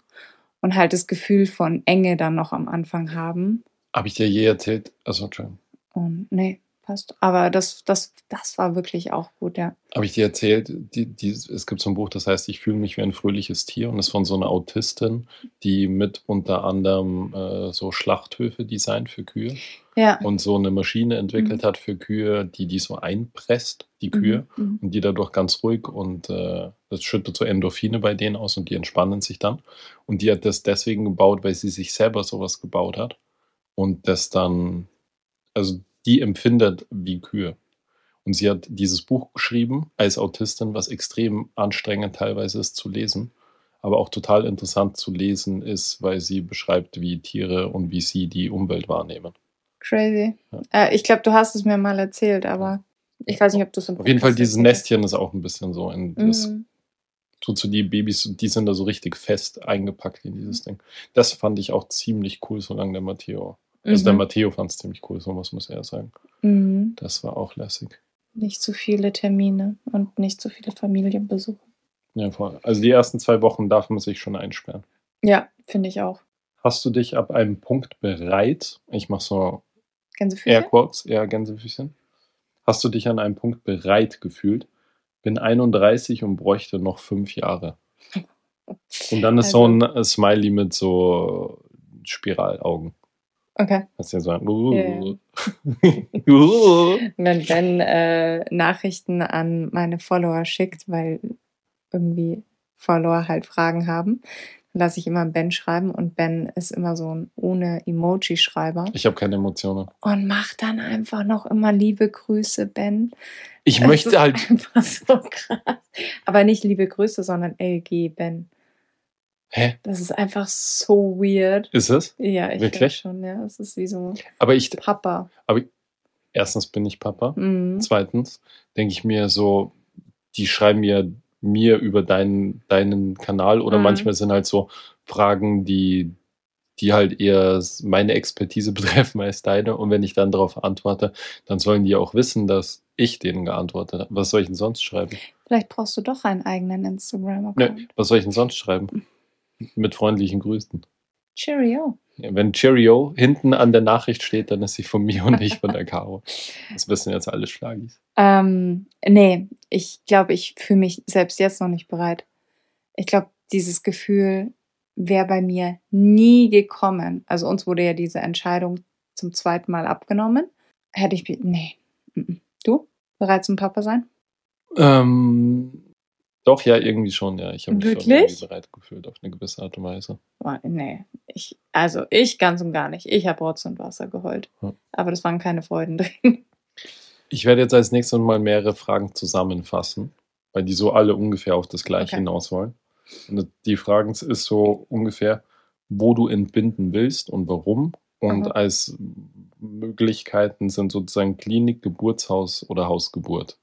[SPEAKER 3] und halt das Gefühl von Enge dann noch am Anfang haben.
[SPEAKER 2] Habe ich dir je erzählt? Also, Entschuldigung.
[SPEAKER 3] Und nee, passt. Aber das, das, das war wirklich auch gut, ja.
[SPEAKER 2] Habe ich dir erzählt, die, die, es gibt so ein Buch, das heißt, ich fühle mich wie ein fröhliches Tier und ist von so einer Autistin, die mit unter anderem äh, so Schlachthöfe designt für Kühe
[SPEAKER 3] Ja.
[SPEAKER 2] und so eine Maschine entwickelt hat für Kühe, die die so einpresst, die Kühe,
[SPEAKER 3] Mhm.
[SPEAKER 2] und die dadurch ganz ruhig und äh, das schüttet so Endorphine bei denen aus und die entspannen sich dann. Und die hat das deswegen gebaut, weil sie sich selber sowas gebaut hat und das dann, also die empfindet wie Kühe. Und sie hat dieses Buch geschrieben als Autistin, was extrem anstrengend teilweise ist zu lesen, aber auch total interessant zu lesen ist, weil sie beschreibt, wie Tiere und wie sie die Umwelt wahrnehmen.
[SPEAKER 3] Crazy.
[SPEAKER 2] Ja.
[SPEAKER 3] Äh, ich glaube, du hast es mir mal erzählt, aber ich weiß nicht, ob du es im
[SPEAKER 2] Auf jeden Fall, dieses Nestchen ist auch ein bisschen so. In das,
[SPEAKER 3] Mhm.
[SPEAKER 2] tut so die Babys, die sind da so richtig fest eingepackt in dieses Ding. Das fand ich auch ziemlich cool, solange der Matteo. Also der
[SPEAKER 3] Mhm.
[SPEAKER 2] Matteo fand es ziemlich cool, so was muss er sagen.
[SPEAKER 3] Mhm.
[SPEAKER 2] Das war auch lässig.
[SPEAKER 3] Nicht zu viele Termine und nicht zu viele Familienbesuche.
[SPEAKER 2] Ja, voll. Also die ersten zwei Wochen darf man sich schon einsperren.
[SPEAKER 3] Ja, finde ich auch.
[SPEAKER 2] Hast du dich ab einem Punkt bereit, ich mache so? Airquotes, eher Gänsefüßchen, hast du dich an einem Punkt bereit gefühlt? Bin 31 und bräuchte noch fünf Jahre. Und dann ist so
[SPEAKER 3] Also-
[SPEAKER 2] ein äh, Smiley mit so Spiralaugen.
[SPEAKER 3] Okay.
[SPEAKER 2] Hast du ja so ein
[SPEAKER 3] Ja,
[SPEAKER 2] uh.
[SPEAKER 3] Wenn Ben äh, Nachrichten an meine Follower schickt, weil irgendwie Follower halt Fragen haben, dann lasse ich immer Ben schreiben und Ben ist immer so ein ohne Emoji-Schreiber
[SPEAKER 2] Ich habe keine Emotionen.
[SPEAKER 3] und macht dann einfach noch immer liebe Grüße, Ben.
[SPEAKER 2] Ich möchte
[SPEAKER 3] ist
[SPEAKER 2] halt.
[SPEAKER 3] einfach so krass. Aber nicht liebe Grüße, sondern LG Ben.
[SPEAKER 2] Hä?
[SPEAKER 3] Das ist einfach so weird.
[SPEAKER 2] Ist es?
[SPEAKER 3] Ja, ich
[SPEAKER 2] Wirklich?
[SPEAKER 3] schon, ja. Es ist wie so
[SPEAKER 2] Aber ich.
[SPEAKER 3] Papa.
[SPEAKER 2] Aber erstens bin ich Papa.
[SPEAKER 3] Mhm.
[SPEAKER 2] Zweitens denke ich mir so, die schreiben mir, mir über deinen, deinen Kanal oder
[SPEAKER 3] Mhm.
[SPEAKER 2] manchmal sind halt so Fragen, die, die halt eher meine Expertise betreffen als deine. Und wenn ich dann darauf antworte, dann sollen die auch wissen, dass ich denen geantwortet habe. Was soll ich denn sonst schreiben?
[SPEAKER 3] Vielleicht brauchst du doch einen eigenen
[SPEAKER 2] Ne,
[SPEAKER 3] Instagram-Account.
[SPEAKER 2] was soll ich denn sonst schreiben? Mit freundlichen Grüßen.
[SPEAKER 3] Cheerio.
[SPEAKER 2] Ja, wenn Cheerio hinten an der Nachricht steht, dann ist sie von mir und nicht von der Caro. Das wissen jetzt alle Schlagis.
[SPEAKER 3] Ähm, nee, ich glaube, ich fühle mich selbst jetzt noch nicht bereit. Ich glaube, dieses Gefühl wäre bei mir nie gekommen. Also uns wurde ja diese Entscheidung zum zweiten Mal abgenommen. Hätte ich, nee. Du? Bereit zum Papa sein?
[SPEAKER 2] Ähm, doch, ja, irgendwie schon, ja. Ich habe mich schon
[SPEAKER 3] Wirklich?
[SPEAKER 2] irgendwie bereit gefühlt auf eine gewisse Art und Weise.
[SPEAKER 3] Nee, ich, also ich ganz und gar nicht. Ich habe Rotz und Wasser geheult.
[SPEAKER 2] Ja.
[SPEAKER 3] Aber das waren keine Freuden drin.
[SPEAKER 2] Ich werde jetzt als nächstes mal mehrere Fragen zusammenfassen, weil die so alle ungefähr auf das Gleiche
[SPEAKER 3] Okay.
[SPEAKER 2] hinaus wollen. Und die Fragen ist so ungefähr, wo du entbinden willst und warum. Und
[SPEAKER 3] Aha.
[SPEAKER 2] als Möglichkeiten sind sozusagen Klinik, Geburtshaus oder Hausgeburt.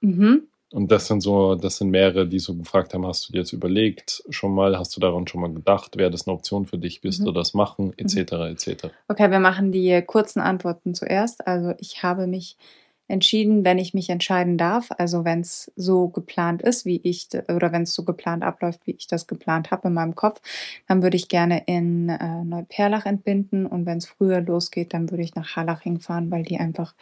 [SPEAKER 3] Mhm.
[SPEAKER 2] Und das sind so, das sind mehrere, die so gefragt haben, hast du dir jetzt überlegt schon mal, hast du daran schon mal gedacht, wäre das eine Option für dich, willst
[SPEAKER 3] Mhm.
[SPEAKER 2] du das machen, etc., etc.
[SPEAKER 3] Okay, wir machen die kurzen Antworten zuerst. Also ich habe mich entschieden, wenn ich mich entscheiden darf, also wenn es so geplant ist, wie ich, oder wenn es so geplant abläuft, wie ich das geplant habe in meinem Kopf, dann würde ich gerne in äh, Neuperlach entbinden und wenn es früher losgeht, dann würde ich nach Harlaching fahren, weil die einfach,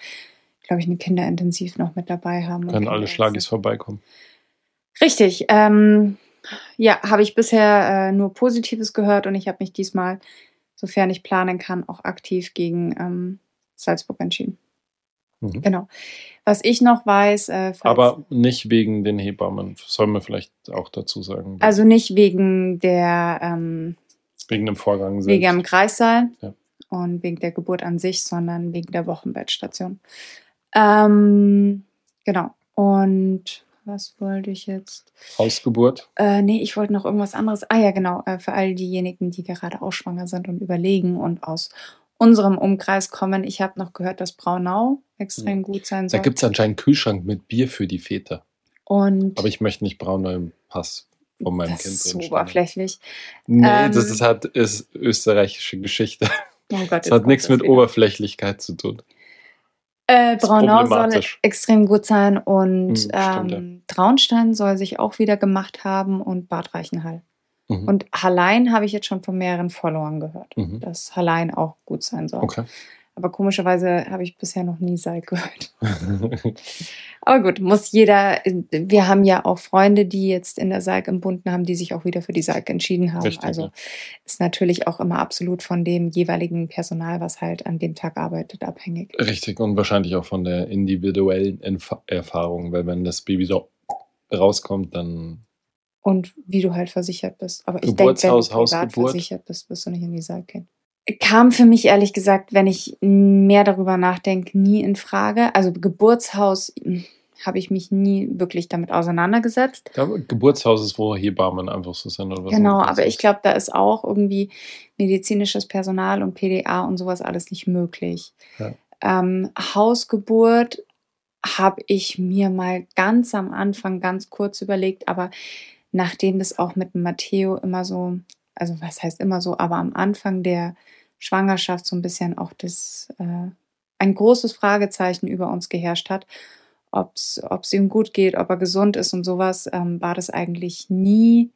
[SPEAKER 3] glaube ich, eine Kinderintensiv noch mit dabei haben.
[SPEAKER 2] Können alle. Schlagis vorbeikommen.
[SPEAKER 3] Richtig. Ähm, ja, habe ich bisher äh, nur Positives gehört und ich habe mich diesmal, sofern ich planen kann, auch aktiv gegen ähm, Salzburg entschieden.
[SPEAKER 2] Mhm.
[SPEAKER 3] Genau. Was ich noch weiß, äh,
[SPEAKER 2] Aber nicht wegen den Hebammen, soll man vielleicht auch dazu sagen.
[SPEAKER 3] also nicht wegen der ähm,
[SPEAKER 2] wegen dem Vorgang selbst.
[SPEAKER 3] wegen dem Kreissaal
[SPEAKER 2] Ja.
[SPEAKER 3] und wegen der Geburt an sich, sondern wegen der Wochenbettstation. Ähm, genau. Und was wollte ich jetzt?
[SPEAKER 2] Hausgeburt.
[SPEAKER 3] Äh, nee, ich wollte noch irgendwas anderes. Ah ja, genau. Äh, für all diejenigen, die gerade auch schwanger sind und überlegen und aus unserem Umkreis kommen. Ich habe noch gehört, dass Braunau extrem gut sein
[SPEAKER 2] Da
[SPEAKER 3] soll.
[SPEAKER 2] gibt es anscheinend einen Kühlschrank mit Bier für die Väter.
[SPEAKER 3] und
[SPEAKER 2] Aber ich möchte nicht braun im Pass von meinem
[SPEAKER 3] das
[SPEAKER 2] Kind
[SPEAKER 3] ist so oberflächlich.
[SPEAKER 2] Nee,
[SPEAKER 3] Ähm,
[SPEAKER 2] das ist, hat, ist österreichische Geschichte.
[SPEAKER 3] Oh Gott,
[SPEAKER 2] Das hat nichts
[SPEAKER 3] das
[SPEAKER 2] mit
[SPEAKER 3] wieder.
[SPEAKER 2] Oberflächlichkeit zu tun.
[SPEAKER 3] Äh, Braunau soll extrem gut sein und
[SPEAKER 2] Hm, stimmt,
[SPEAKER 3] ähm, Traunstein soll sich auch wieder gemacht haben und Bad Reichenhall.
[SPEAKER 2] Mhm.
[SPEAKER 3] Und Hallein habe ich jetzt schon von mehreren Followern gehört,
[SPEAKER 2] Mhm.
[SPEAKER 3] dass Hallein auch gut sein soll.
[SPEAKER 2] Okay.
[SPEAKER 3] Aber komischerweise habe ich bisher noch nie Salk gehört. Aber gut, muss jeder. Wir haben ja auch Freunde, die jetzt in der Salk entbunden haben, die sich auch wieder für die Salk entschieden haben.
[SPEAKER 2] Richtig,
[SPEAKER 3] also
[SPEAKER 2] ja.
[SPEAKER 3] ist natürlich auch immer absolut von dem jeweiligen Personal, was halt an dem Tag arbeitet, abhängig.
[SPEAKER 2] Richtig und wahrscheinlich auch von der individuellen Enf Erfahrung, weil wenn das Baby so rauskommt, dann
[SPEAKER 3] Und wie du halt versichert bist. Aber ich denke, wenn du privat
[SPEAKER 2] Hausgeburt.
[SPEAKER 3] versichert bist, wirst du nicht in die Salk gehen. Kam für mich ehrlich gesagt, wenn ich mehr darüber nachdenke, nie in Frage. Also Geburtshaus hm, habe ich mich nie wirklich damit auseinandergesetzt.
[SPEAKER 2] Ja, Geburtshaus ist, wo Hebammen einfach so sind. Oder was
[SPEAKER 3] Genau, aber ich glaube, da ist auch irgendwie medizinisches Personal und PDA und sowas alles nicht möglich.
[SPEAKER 2] Ja.
[SPEAKER 3] Ähm, Hausgeburt habe ich mir mal ganz am Anfang ganz kurz überlegt, aber nachdem das auch mit Matteo immer so, also was heißt immer so, aber am Anfang der Schwangerschaft so ein bisschen auch das äh, ein großes Fragezeichen über uns geherrscht hat, ob es ihm gut geht, ob er gesund ist und sowas, ähm, war das eigentlich nie,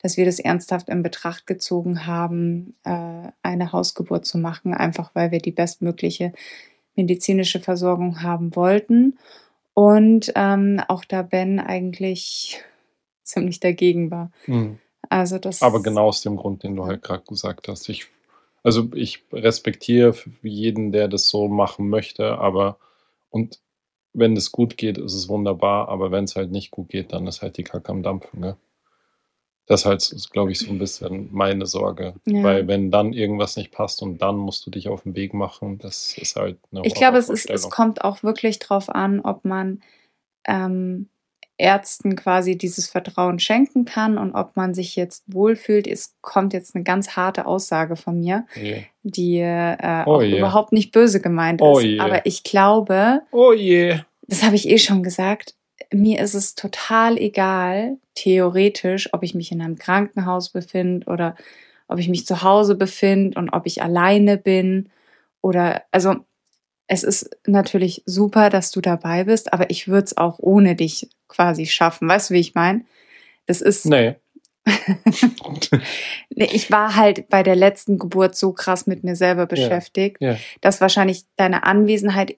[SPEAKER 3] dass wir das ernsthaft in Betracht gezogen haben, äh, eine Hausgeburt zu machen, einfach weil wir die bestmögliche medizinische Versorgung haben wollten. Und ähm, auch da Ben eigentlich ziemlich dagegen war.
[SPEAKER 2] Mhm.
[SPEAKER 3] Also das
[SPEAKER 2] Aber genau aus dem Grund, den du halt gerade gesagt hast. Ich, also ich respektiere jeden, der das so machen möchte, aber und wenn es gut geht, ist es wunderbar, aber wenn es halt nicht gut geht, dann ist halt die Kacke am Dampfen. Gell? Das ist halt, glaube ich, so ein bisschen meine Sorge.
[SPEAKER 3] Ja.
[SPEAKER 2] Weil wenn dann irgendwas nicht passt und dann musst du dich auf den Weg machen, das ist halt eine
[SPEAKER 3] Ich glaube, es, ist, es kommt auch wirklich drauf an, ob man ähm, Ärzten quasi dieses Vertrauen schenken kann und ob man sich jetzt wohlfühlt. Es kommt jetzt eine ganz harte Aussage von mir,
[SPEAKER 2] Je.
[SPEAKER 3] die äh,
[SPEAKER 2] Oh
[SPEAKER 3] auch
[SPEAKER 2] je.
[SPEAKER 3] überhaupt nicht böse gemeint
[SPEAKER 2] Oh
[SPEAKER 3] ist.
[SPEAKER 2] je.
[SPEAKER 3] Aber ich glaube,
[SPEAKER 2] Oh
[SPEAKER 3] das habe ich eh schon gesagt, mir ist es total egal, theoretisch, ob ich mich in einem Krankenhaus befinde oder ob ich mich zu Hause befinde und ob ich alleine bin oder also es ist natürlich super, dass du dabei bist, aber ich würde es auch ohne dich quasi schaffen. Weißt du, wie ich meine? Das ist
[SPEAKER 2] Nee.
[SPEAKER 3] Nee, ich war halt bei der letzten Geburt so krass mit mir selber beschäftigt,
[SPEAKER 2] Ja.
[SPEAKER 3] dass wahrscheinlich deine Anwesenheit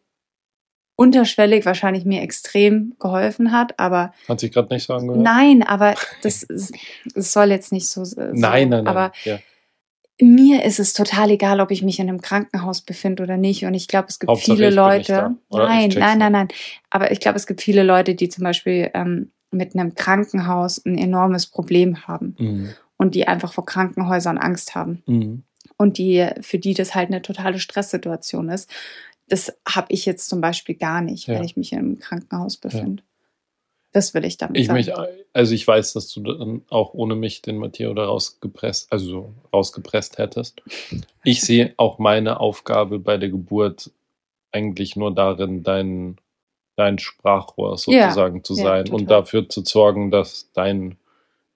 [SPEAKER 3] unterschwellig wahrscheinlich mir extrem geholfen hat, aber
[SPEAKER 2] Hat sich gerade nicht so angehört?
[SPEAKER 3] nein, aber das, ist- das soll jetzt nicht so, so
[SPEAKER 2] Nein, nein, nein.
[SPEAKER 3] aber
[SPEAKER 2] ja.
[SPEAKER 3] Mir ist es total egal, ob ich mich in einem Krankenhaus befinde oder nicht und ich glaube, es gibt
[SPEAKER 2] Hauptsache,
[SPEAKER 3] viele Leute,
[SPEAKER 2] da.
[SPEAKER 3] Nein, nein, nein, nein, aber ich glaube, es gibt viele Leute, die zum Beispiel ähm, mit einem Krankenhaus ein enormes Problem haben
[SPEAKER 2] Mhm.
[SPEAKER 3] und die einfach vor Krankenhäusern Angst haben
[SPEAKER 2] Mhm.
[SPEAKER 3] und die für die das halt eine totale Stresssituation ist. Das habe ich jetzt zum Beispiel gar nicht,
[SPEAKER 2] Ja.
[SPEAKER 3] wenn ich mich im Krankenhaus befinde. Das will ich damit
[SPEAKER 2] Ich
[SPEAKER 3] sagen.
[SPEAKER 2] mich, also ich weiß, dass du dann auch ohne mich den Matteo da rausgepresst, also so rausgepresst hättest. Ich sehe auch meine Aufgabe bei der Geburt eigentlich nur darin, dein, dein Sprachrohr sozusagen zu
[SPEAKER 3] ja,
[SPEAKER 2] sein
[SPEAKER 3] total.
[SPEAKER 2] und dafür zu sorgen, dass dein,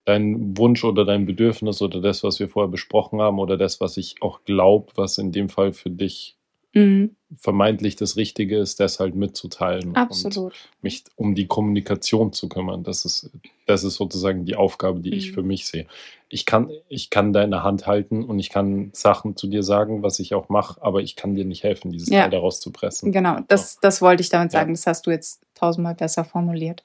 [SPEAKER 2] dein Wunsch oder dein Bedürfnis oder das, was wir vorher besprochen haben oder das, was ich auch glaube, was in dem Fall für dich
[SPEAKER 3] Mhm,
[SPEAKER 2] vermeintlich das Richtige ist, das halt mitzuteilen. Und
[SPEAKER 3] absolut.
[SPEAKER 2] mich um die Kommunikation zu kümmern. Das ist, das ist sozusagen die Aufgabe, die ich
[SPEAKER 3] Mhm.
[SPEAKER 2] für mich sehe. Ich kann, ich kann deine Hand halten und ich kann Sachen zu dir sagen, was ich auch mache, aber ich kann dir nicht helfen, dieses
[SPEAKER 3] Ja.
[SPEAKER 2] Teil daraus zu pressen.
[SPEAKER 3] Genau, das, das wollte ich damit
[SPEAKER 2] Ja.
[SPEAKER 3] sagen. Das hast du jetzt tausendmal besser formuliert.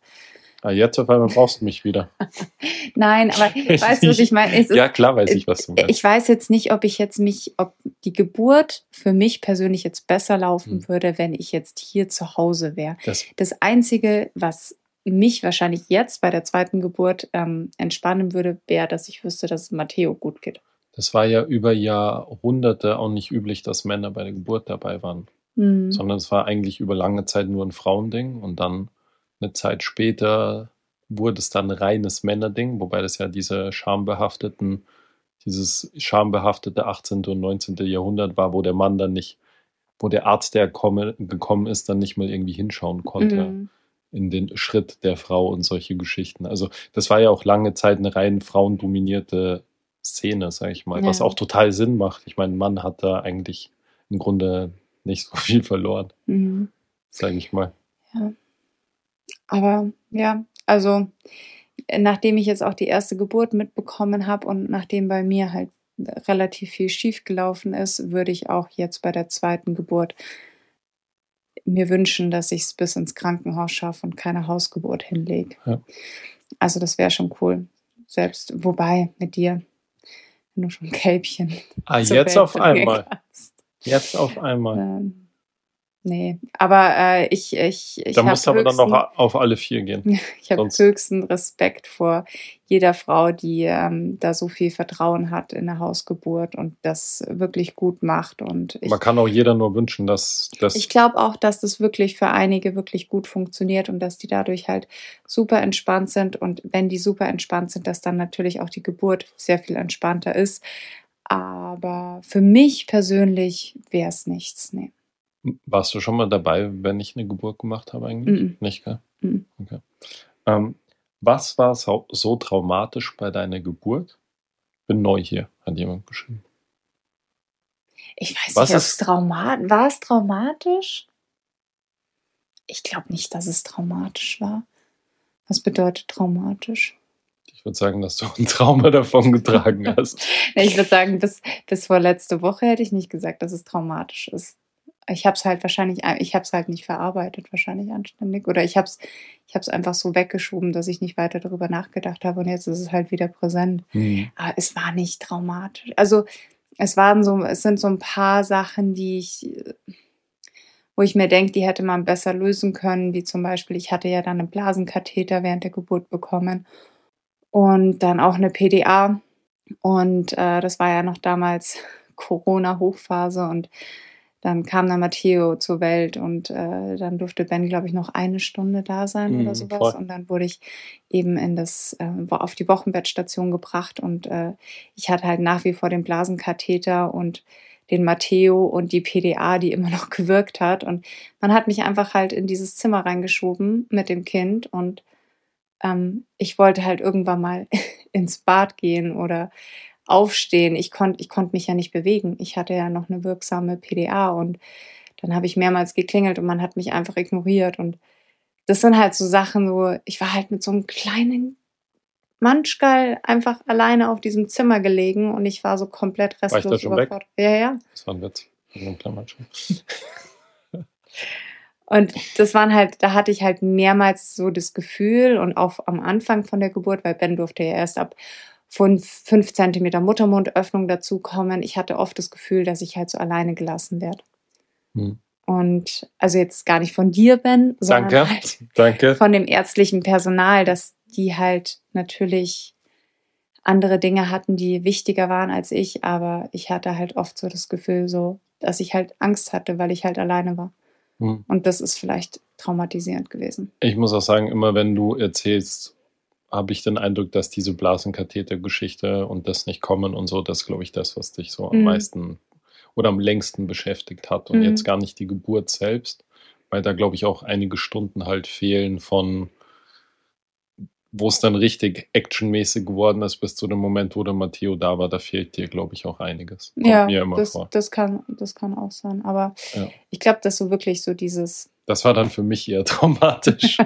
[SPEAKER 2] Ah, jetzt auf einmal brauchst du mich wieder.
[SPEAKER 3] Nein, aber weißt du, was ich meine? Ist-
[SPEAKER 2] ja, klar weiß ich, was du meinst.
[SPEAKER 3] Ich weiß jetzt nicht, ob ich jetzt mich, ob die Geburt für mich persönlich jetzt besser laufen
[SPEAKER 2] Hm.
[SPEAKER 3] würde, wenn ich jetzt hier zu Hause wäre.
[SPEAKER 2] Das,
[SPEAKER 3] Das Einzige, was mich wahrscheinlich jetzt bei der zweiten Geburt ähm, entspannen würde, wäre, dass ich wüsste, dass es Matteo gut geht.
[SPEAKER 2] das war ja über Jahrhunderte auch nicht üblich, dass Männer bei der Geburt dabei waren.
[SPEAKER 3] Mhm.
[SPEAKER 2] sondern es war eigentlich über lange Zeit nur ein Frauending und dann eine Zeit später wurde es dann ein reines Männerding, wobei das ja diese schambehafteten, dieses schambehaftete 18. und 19. Jahrhundert war, wo der Mann dann nicht, wo der Arzt, der komme, gekommen ist, dann nicht mal irgendwie hinschauen konnte
[SPEAKER 3] Mhm.
[SPEAKER 2] in den Schritt der Frau und solche Geschichten. Also das war ja auch lange Zeit eine rein frauendominierte Szene, sage ich mal, was
[SPEAKER 3] Ja.
[SPEAKER 2] auch total Sinn macht. Ich meine, ein Mann hat da eigentlich im Grunde nicht so viel verloren,
[SPEAKER 3] Mhm.
[SPEAKER 2] sage ich mal.
[SPEAKER 3] Aber ja, also äh, nachdem ich jetzt auch die erste Geburt mitbekommen habe und nachdem bei mir halt relativ viel schief gelaufen ist, würde ich auch jetzt bei der zweiten Geburt mir wünschen, dass ich es bis ins Krankenhaus schaffe und keine Hausgeburt hinlege.
[SPEAKER 2] Ja.
[SPEAKER 3] Also das wäre schon cool. Selbst, wobei mit dir, wenn du schon Kälbchen
[SPEAKER 2] Ah, jetzt auf einmal. Jetzt auf einmal.
[SPEAKER 3] Nee. Aber äh, ich, ich, ich
[SPEAKER 2] Da musst du aber dann noch auf alle vier gehen.
[SPEAKER 3] Ich habe höchsten Respekt vor jeder Frau, die ähm, da so viel Vertrauen hat in der Hausgeburt und das wirklich gut macht. Und ich,
[SPEAKER 2] Man kann auch jeder nur wünschen, dass das.
[SPEAKER 3] ich glaube auch, dass das wirklich für einige wirklich gut funktioniert und dass die dadurch halt super entspannt sind. Und wenn die super entspannt sind, dass dann natürlich auch die Geburt sehr viel entspannter ist. Aber für mich persönlich wäre es nichts. Nee.
[SPEAKER 2] Warst du schon mal dabei, wenn ich eine Geburt gemacht habe eigentlich?
[SPEAKER 3] Mhm.
[SPEAKER 2] Nicht, gell?
[SPEAKER 3] Mhm.
[SPEAKER 2] Okay. Ähm, was war so, so traumatisch bei deiner Geburt? Bin neu hier, hat jemand geschrieben.
[SPEAKER 3] Ich weiß
[SPEAKER 2] Was
[SPEAKER 3] nicht, ob es
[SPEAKER 2] ist-
[SPEAKER 3] traumatisch war. es traumatisch? Ich glaube nicht, dass es traumatisch war. Was bedeutet traumatisch?
[SPEAKER 2] Ich würde sagen, dass du ein Trauma davon getragen hast.
[SPEAKER 3] Ich würde sagen, bis, bis vor letzte Woche hätte ich nicht gesagt, dass es traumatisch ist. Ich habe es halt wahrscheinlich, ich habe es halt nicht verarbeitet, wahrscheinlich anständig. Oder ich habe es ich hab's einfach so weggeschoben, dass ich nicht weiter darüber nachgedacht habe. Und jetzt ist es halt wieder präsent.
[SPEAKER 2] Hm.
[SPEAKER 3] Aber es war nicht traumatisch. Also es waren so, es sind so ein paar Sachen, die ich, wo ich mir denke, die hätte man besser lösen können, wie zum Beispiel, ich hatte ja dann einen Blasenkatheter während der Geburt bekommen und dann auch eine PDA. Und äh, das war ja noch damals Corona-Hochphase und dann kam dann Matteo zur Welt und äh, dann durfte Ben, glaube ich, noch eine Stunde da sein
[SPEAKER 2] Mhm,
[SPEAKER 3] oder sowas.
[SPEAKER 2] voll.
[SPEAKER 3] Und dann wurde ich eben in das, äh, auf die Wochenbettstation gebracht und äh, ich hatte halt nach wie vor den Blasenkatheter und den Matteo und die PDA, die immer noch gewirkt hat. Und man hat mich einfach halt in dieses Zimmer reingeschoben mit dem Kind und ähm, ich wollte halt irgendwann mal ins Bad gehen oder aufstehen. Ich konnte ich konnt mich ja nicht bewegen. Ich hatte ja noch eine wirksame PDA und dann habe ich mehrmals geklingelt und man hat mich einfach ignoriert. Und das sind halt so Sachen, so, ich war halt mit so einem kleinen Manschgal einfach alleine auf diesem Zimmer gelegen und ich war so komplett
[SPEAKER 2] War ich da
[SPEAKER 3] restlos
[SPEAKER 2] schon weg?
[SPEAKER 3] überfordert. Ja, ja.
[SPEAKER 2] Das war ein Witz. Ein.
[SPEAKER 3] Und das waren halt, da hatte ich halt mehrmals so das Gefühl und auch am Anfang von der Geburt, weil Ben durfte ja erst ab von fünf Zentimeter Muttermundöffnung dazukommen. Ich hatte oft das Gefühl, dass ich halt so alleine gelassen werde.
[SPEAKER 2] Hm.
[SPEAKER 3] Und also jetzt gar nicht von dir, Ben, sondern
[SPEAKER 2] Danke.
[SPEAKER 3] halt
[SPEAKER 2] Danke.
[SPEAKER 3] von dem ärztlichen Personal, dass die halt natürlich andere Dinge hatten, die wichtiger waren als ich, aber ich hatte halt oft so das Gefühl, so, dass ich halt Angst hatte, weil ich halt alleine war.
[SPEAKER 2] Hm.
[SPEAKER 3] Und das ist vielleicht traumatisierend gewesen.
[SPEAKER 2] Ich muss auch sagen, immer wenn du erzählst, habe ich den Eindruck, dass diese Blasenkatheter-Geschichte und das nicht kommen und so, das glaube ich das, was dich so am
[SPEAKER 3] Mhm.
[SPEAKER 2] meisten oder am längsten beschäftigt hat und
[SPEAKER 3] Mhm.
[SPEAKER 2] jetzt gar nicht die Geburt selbst, weil da glaube ich auch einige Stunden halt fehlen von wo es dann richtig actionmäßig geworden ist, bis zu dem Moment, wo der Matteo da war, da fehlt dir, glaube ich, auch einiges. Kommt
[SPEAKER 3] ja, das, das, kann, das kann auch sein. Aber
[SPEAKER 2] Ja.
[SPEAKER 3] ich glaube, dass so wirklich so dieses,
[SPEAKER 2] Das war dann für mich eher traumatisch.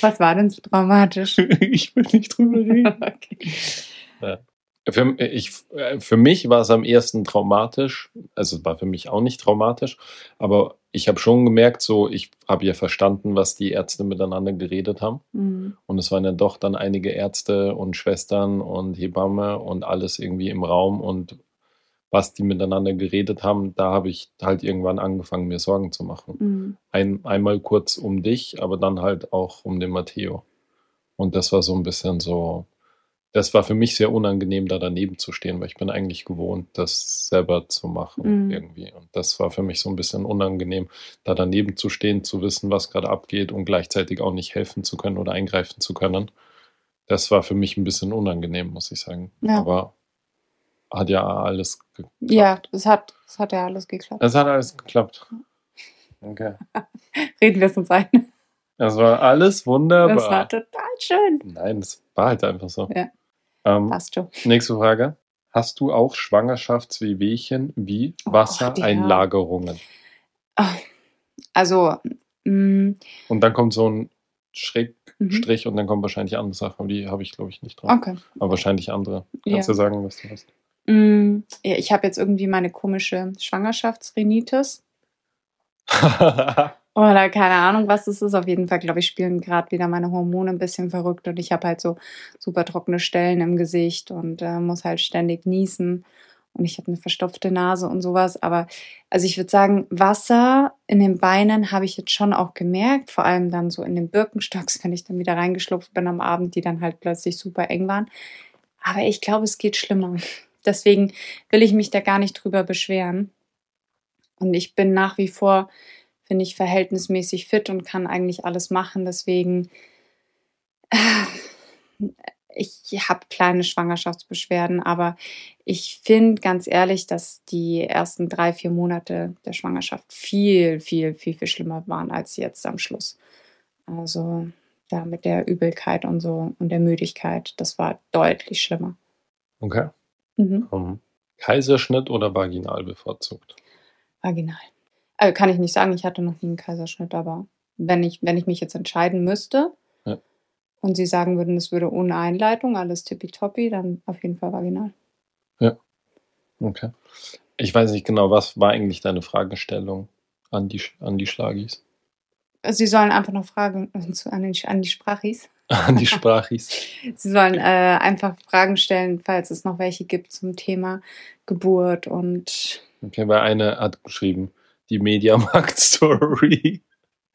[SPEAKER 3] Was war denn so dramatisch?
[SPEAKER 2] ich will nicht drüber reden.
[SPEAKER 3] okay.
[SPEAKER 2] Für, ich, äh, für mich war es am ersten traumatisch. Also es war für mich auch nicht traumatisch, aber ich habe schon gemerkt, so ich habe ja verstanden, was die Ärzte miteinander geredet haben.
[SPEAKER 3] Mhm.
[SPEAKER 2] Und es waren ja doch dann einige Ärzte und Schwestern und Hebamme und alles irgendwie im Raum und was die miteinander geredet haben, da habe ich halt irgendwann angefangen, mir Sorgen zu machen.
[SPEAKER 3] Mhm.
[SPEAKER 2] Ein, einmal kurz um dich, aber dann halt auch um den Matteo. Und das war so ein bisschen so, das war für mich sehr unangenehm, da daneben zu stehen, weil ich bin eigentlich gewohnt, das selber zu machen
[SPEAKER 3] Mhm.
[SPEAKER 2] irgendwie. Und das war für mich so ein bisschen unangenehm, da daneben zu stehen, zu wissen, was gerade abgeht und gleichzeitig auch nicht helfen zu können oder eingreifen zu können. Das war für mich ein bisschen unangenehm, muss ich sagen.
[SPEAKER 3] Ja.
[SPEAKER 2] Aber hat ja alles geklappt.
[SPEAKER 3] Ja, das hat, das hat ja alles geklappt.
[SPEAKER 2] Es hat alles geklappt. Okay.
[SPEAKER 3] Reden wir es uns ein.
[SPEAKER 2] Es war alles wunderbar.
[SPEAKER 3] Das war total schön.
[SPEAKER 2] Nein, das war halt einfach so.
[SPEAKER 3] Ja.
[SPEAKER 2] Ähm,
[SPEAKER 3] Passt schon.
[SPEAKER 2] nächste Frage. Hast du auch Schwangerschaftswehwehchen wie
[SPEAKER 3] Oh
[SPEAKER 2] Wassereinlagerungen?
[SPEAKER 3] Ah, Also, mh,
[SPEAKER 2] Und dann kommt so ein Schrägstrich
[SPEAKER 3] mhm.
[SPEAKER 2] und dann kommen wahrscheinlich andere Sachen. Die habe ich, glaube ich, nicht drauf.
[SPEAKER 3] okay.
[SPEAKER 2] Aber wahrscheinlich andere.
[SPEAKER 3] Ja.
[SPEAKER 2] Kannst du sagen, was du hast?
[SPEAKER 3] Mm, ich habe jetzt irgendwie meine komische Schwangerschaftsrhinitis. Oder keine Ahnung, was das ist. Auf jeden Fall, glaube ich, spielen gerade wieder meine Hormone ein bisschen verrückt und ich habe halt so super trockene Stellen im Gesicht und äh, muss halt ständig niesen. und ich hatte eine verstopfte Nase und sowas. Aber also ich würde sagen, Wasser in den Beinen habe ich jetzt schon auch gemerkt, vor allem dann so in den Birkenstocks, wenn ich dann wieder reingeschlupft bin am Abend, die dann halt plötzlich super eng waren. Aber ich glaube, es geht schlimmer. Deswegen will ich mich da gar nicht drüber beschweren. Und ich bin nach wie vor, finde ich, verhältnismäßig fit und kann eigentlich alles machen. Deswegen, äh, ich habe kleine Schwangerschaftsbeschwerden, aber ich finde ganz ehrlich, dass die ersten drei, vier Monate der Schwangerschaft viel, viel, viel, viel schlimmer waren als jetzt am Schluss. Also da mit der Übelkeit und so und der Müdigkeit, das war deutlich schlimmer.
[SPEAKER 2] Okay.
[SPEAKER 3] Mhm.
[SPEAKER 2] Um, Kaiserschnitt oder vaginal bevorzugt?
[SPEAKER 3] Vaginal. Also kann ich nicht sagen, ich hatte noch nie einen Kaiserschnitt, aber wenn ich, wenn ich mich jetzt entscheiden müsste
[SPEAKER 2] Ja.
[SPEAKER 3] und Sie sagen würden, es würde ohne Einleitung, alles tippitoppi, dann auf jeden Fall vaginal.
[SPEAKER 2] Okay. Ich weiß nicht genau, was war eigentlich deine Fragestellung an die, an die Schlagis?
[SPEAKER 3] Sie sollen einfach noch Fragen zu- an, den, an die Sprachis.
[SPEAKER 2] An die Sprachis?
[SPEAKER 3] Sie sollen äh, einfach Fragen stellen, falls es noch welche gibt zum Thema Geburt und
[SPEAKER 2] Okay, weil eine hat geschrieben, die Mediamarkt-Story.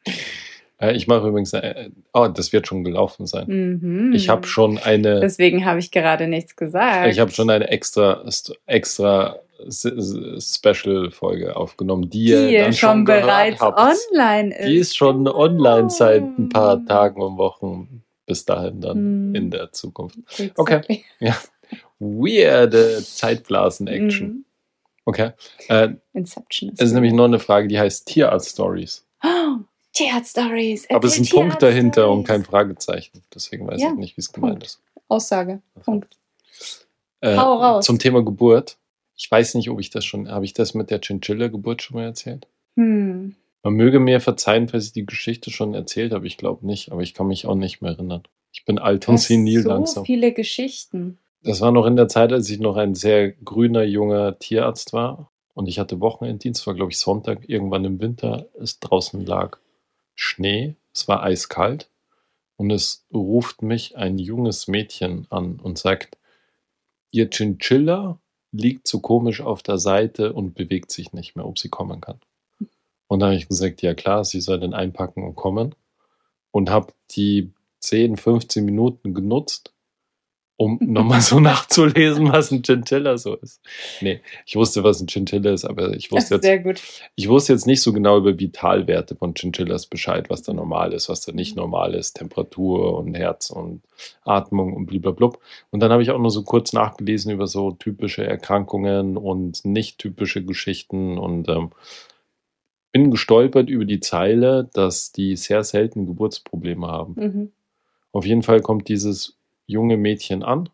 [SPEAKER 2] äh, ich mache übrigens, äh, oh, das wird schon gelaufen sein.
[SPEAKER 3] mhm.
[SPEAKER 2] Ich habe schon eine,
[SPEAKER 3] Deswegen habe ich gerade nichts gesagt.
[SPEAKER 2] ich habe schon eine extra, extra Special-Folge aufgenommen, die,
[SPEAKER 3] die
[SPEAKER 2] ihr dann
[SPEAKER 3] schon
[SPEAKER 2] gehört
[SPEAKER 3] bereits online ist.
[SPEAKER 2] Die ist schon
[SPEAKER 3] Genau.
[SPEAKER 2] online seit ein paar Tagen und Wochen bis dahin dann
[SPEAKER 3] Hm.
[SPEAKER 2] in der Zukunft.
[SPEAKER 3] Exactly.
[SPEAKER 2] Weirde Zeitblasen-Action.
[SPEAKER 3] Mhm.
[SPEAKER 2] Okay. Äh,
[SPEAKER 3] Inception ist
[SPEAKER 2] es ist nämlich noch eine Frage, die heißt Tierarzt-Stories.
[SPEAKER 3] Oh, Tierarzt-Stories.
[SPEAKER 2] Aber es ist ein Punkt dahinter und kein Fragezeichen. Deswegen weiß
[SPEAKER 3] Ja,
[SPEAKER 2] ich nicht, wie es gemeint ist.
[SPEAKER 3] Aussage. Punkt.
[SPEAKER 2] Äh,
[SPEAKER 3] Hau raus.
[SPEAKER 2] Zum Thema Geburt. Ich weiß nicht, ob ich das schon, habe ich das mit der Chinchilla-Geburt schon mal erzählt?
[SPEAKER 3] Hm.
[SPEAKER 2] Man möge mir verzeihen, falls ich die Geschichte schon erzählt habe. Ich glaube nicht, aber ich kann mich auch nicht mehr erinnern. Ich bin alt und senil
[SPEAKER 3] so
[SPEAKER 2] langsam.
[SPEAKER 3] viele Geschichten.
[SPEAKER 2] Das war noch in der Zeit, als ich noch ein sehr grüner, junger Tierarzt war. Und ich hatte Wochenenddienst, war glaube ich Sonntag, irgendwann im Winter. Es draußen lag Schnee, es war eiskalt. Und es ruft mich ein junges Mädchen an und sagt, ihr Chinchilla liegt so komisch auf der Seite und bewegt sich nicht mehr, ob sie kommen kann. Und dann habe ich gesagt, ja klar, sie soll den einpacken und kommen. Und habe die 10, 15 Minuten genutzt, um nochmal so nachzulesen, was ein Chinchilla so ist. Nee, ich wusste, was ein Chinchilla ist, aber ich wusste jetzt, ich wusste jetzt nicht so genau über Vitalwerte von Chinchillas Bescheid, was da normal ist, was da nicht normal ist, Temperatur und Herz und Atmung und blablabla. Und dann habe ich auch nur so kurz nachgelesen über so typische Erkrankungen und nicht typische Geschichten und ähm, bin gestolpert über die Zeile, dass die sehr selten Geburtsprobleme haben.
[SPEAKER 3] Mhm.
[SPEAKER 2] Auf jeden Fall kommt dieses junge Mädchen an,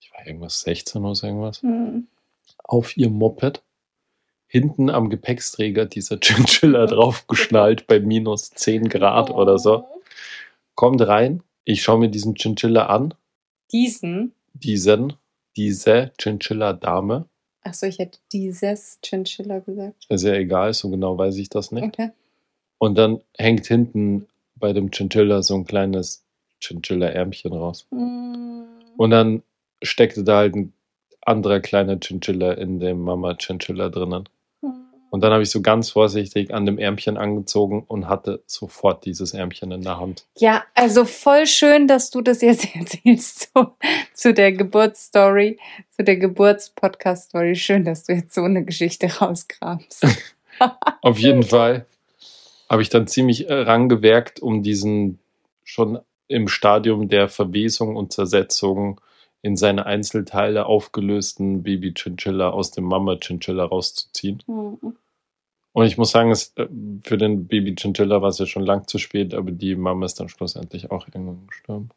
[SPEAKER 2] ich war irgendwas 16 oder so irgendwas,
[SPEAKER 3] Mhm.
[SPEAKER 2] auf ihr Moped, hinten am Gepäcksträger dieser Chinchilla draufgeschnallt bei minus 10 Grad oder so. Kommt rein, ich schaue mir diesen Chinchilla an,
[SPEAKER 3] Diesen.
[SPEAKER 2] diesen, diese Chinchilla-Dame.
[SPEAKER 3] Achso, ich hätte dieses Chinchilla gesagt.
[SPEAKER 2] Ist ja egal, so genau weiß ich das nicht.
[SPEAKER 3] Okay.
[SPEAKER 2] Und dann hängt hinten bei dem Chinchilla so ein kleines Chinchilla-Ärmchen raus.
[SPEAKER 3] Mhm.
[SPEAKER 2] Und dann steckte da halt ein anderer kleiner Chinchilla in dem Mama-Chinchilla drinnen. Und dann habe ich so ganz vorsichtig an dem Ärmchen angezogen und hatte sofort dieses Ärmchen in der Hand.
[SPEAKER 3] Ja, also voll schön, dass du das jetzt erzählst zu, zu der Geburtsstory, zu der Geburtspodcast-Story. Schön, dass du jetzt so eine Geschichte rauskramst.
[SPEAKER 2] Auf jeden Fall habe ich dann ziemlich äh, rangewerkt, um diesen schon im Stadium der Verwesung und Zersetzung in seine Einzelteile aufgelösten Baby-Chinchilla aus dem Mama-Chinchilla rauszuziehen.
[SPEAKER 3] Mhm.
[SPEAKER 2] Und ich muss sagen, es, äh, für den Baby Chinchilla war es ja schon lang zu spät, aber die Mama ist dann schlussendlich auch irgendwann gestorben.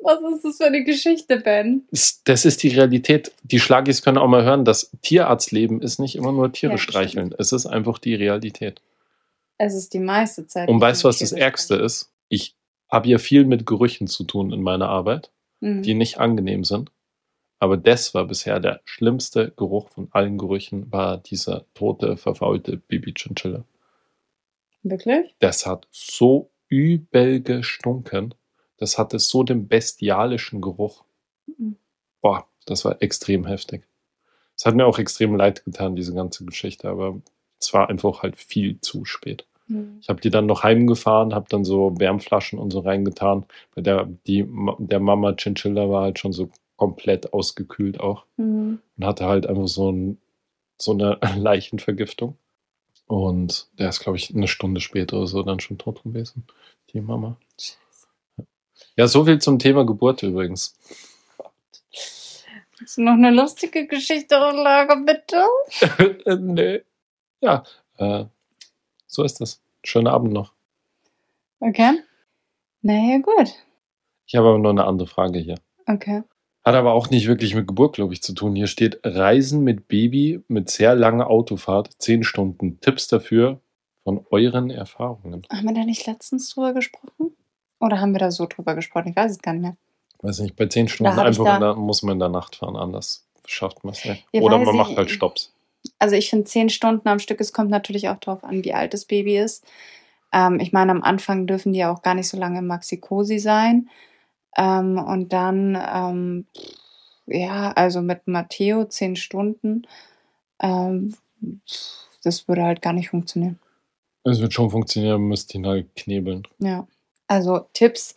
[SPEAKER 3] Was ist das für eine Geschichte, Ben?
[SPEAKER 2] Das, ist die Realität. Die Schlagis können auch mal hören, das Tierarztleben ist nicht immer nur Tiere
[SPEAKER 3] Ja,
[SPEAKER 2] streicheln. Es ist einfach die Realität.
[SPEAKER 3] Es ist die meiste Zeit.
[SPEAKER 2] Und weißt du, was das Ärgste ist? Ich habe ja viel mit Gerüchen zu tun in meiner Arbeit,
[SPEAKER 3] Mhm.
[SPEAKER 2] die nicht angenehm sind. Aber das war bisher der schlimmste Geruch von allen Gerüchen, war dieser tote, verfaulte Baby Chinchilla.
[SPEAKER 3] Wirklich?
[SPEAKER 2] das hat so übel gestunken. Das hatte so den bestialischen Geruch.
[SPEAKER 3] Mhm.
[SPEAKER 2] Boah, das war extrem heftig. Es hat mir auch extrem leid getan, diese ganze Geschichte, aber es war einfach halt viel zu spät.
[SPEAKER 3] Hm.
[SPEAKER 2] Ich habe die dann noch heimgefahren, habe dann so Wärmflaschen und so reingetan. Weil der, die, der Mama Chinchilla war halt schon so komplett ausgekühlt auch
[SPEAKER 3] Hm.
[SPEAKER 2] und hatte halt einfach so, ein, so eine Leichenvergiftung. Und der ist, glaube ich, eine Stunde später oder so dann schon tot gewesen, die Mama. Ja, so viel zum Thema Geburt übrigens.
[SPEAKER 3] Hast du noch eine lustige Geschichte Lager, bitte?
[SPEAKER 2] äh, nee. Ja, äh, so ist das. Schönen Abend noch.
[SPEAKER 3] Okay. Naja, gut.
[SPEAKER 2] Ich habe aber noch eine andere Frage hier.
[SPEAKER 3] Okay.
[SPEAKER 2] Hat aber auch nicht wirklich mit Geburt, glaube ich, zu tun. Hier steht Reisen mit Baby mit sehr langer Autofahrt, 10 Stunden. Tipps dafür von euren Erfahrungen.
[SPEAKER 3] Haben wir da nicht letztens drüber gesprochen? Oder haben wir da so drüber gesprochen? Ich weiß es gar nicht mehr.
[SPEAKER 2] Weiß nicht, bei 10 Stunden einfach
[SPEAKER 3] da-
[SPEAKER 2] muss man in der Nacht fahren, anders schafft man es nicht.
[SPEAKER 3] Ja,
[SPEAKER 2] Oder man macht halt Stopps.
[SPEAKER 3] Also ich finde zehn Stunden am Stück, es kommt natürlich auch darauf an, wie alt das Baby ist. Ähm, ich meine, am Anfang dürfen die ja auch gar nicht so lange im Maxi-Cosi sein. Ähm, und dann, ähm, ja, also mit Matteo zehn Stunden, ähm, das würde halt gar nicht funktionieren.
[SPEAKER 2] Es wird schon funktionieren, man müsste ihn halt knebeln.
[SPEAKER 3] Ja. Also Tipps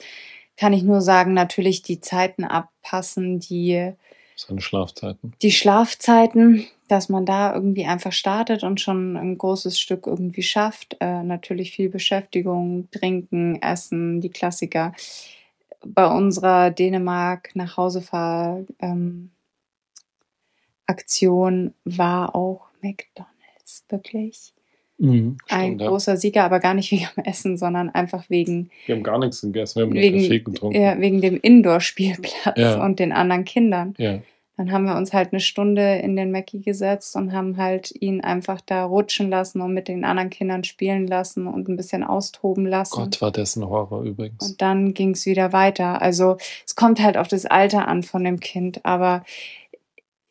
[SPEAKER 3] kann ich nur sagen, natürlich die Zeiten abpassen, die
[SPEAKER 2] Seine Schlafzeiten.
[SPEAKER 3] die Schlafzeiten, dass man da irgendwie einfach startet und schon ein großes Stück irgendwie schafft. Äh, natürlich viel Beschäftigung, Trinken, Essen, die Klassiker. Bei unserer Dänemark nach Hause fahr ähm, Aktion war auch McDonald's wirklich
[SPEAKER 2] Mhm,
[SPEAKER 3] ein
[SPEAKER 2] stimmt, ja.
[SPEAKER 3] großer Sieger, aber gar nicht wegen dem Essen, sondern einfach wegen
[SPEAKER 2] Wir haben gar nichts gegessen, wir haben nur
[SPEAKER 3] wegen,
[SPEAKER 2] Kaffee getrunken.
[SPEAKER 3] ja, wegen dem Indoor-Spielplatz
[SPEAKER 2] Ja.
[SPEAKER 3] und den anderen Kindern.
[SPEAKER 2] ja.
[SPEAKER 3] Dann haben wir uns halt eine Stunde in den Mackie gesetzt und haben halt ihn einfach da rutschen lassen und mit den anderen Kindern spielen lassen und ein bisschen austoben lassen.
[SPEAKER 2] Gott, war das ein Horror übrigens.
[SPEAKER 3] Und dann ging es wieder weiter. Also es kommt halt auf das Alter an von dem Kind. Aber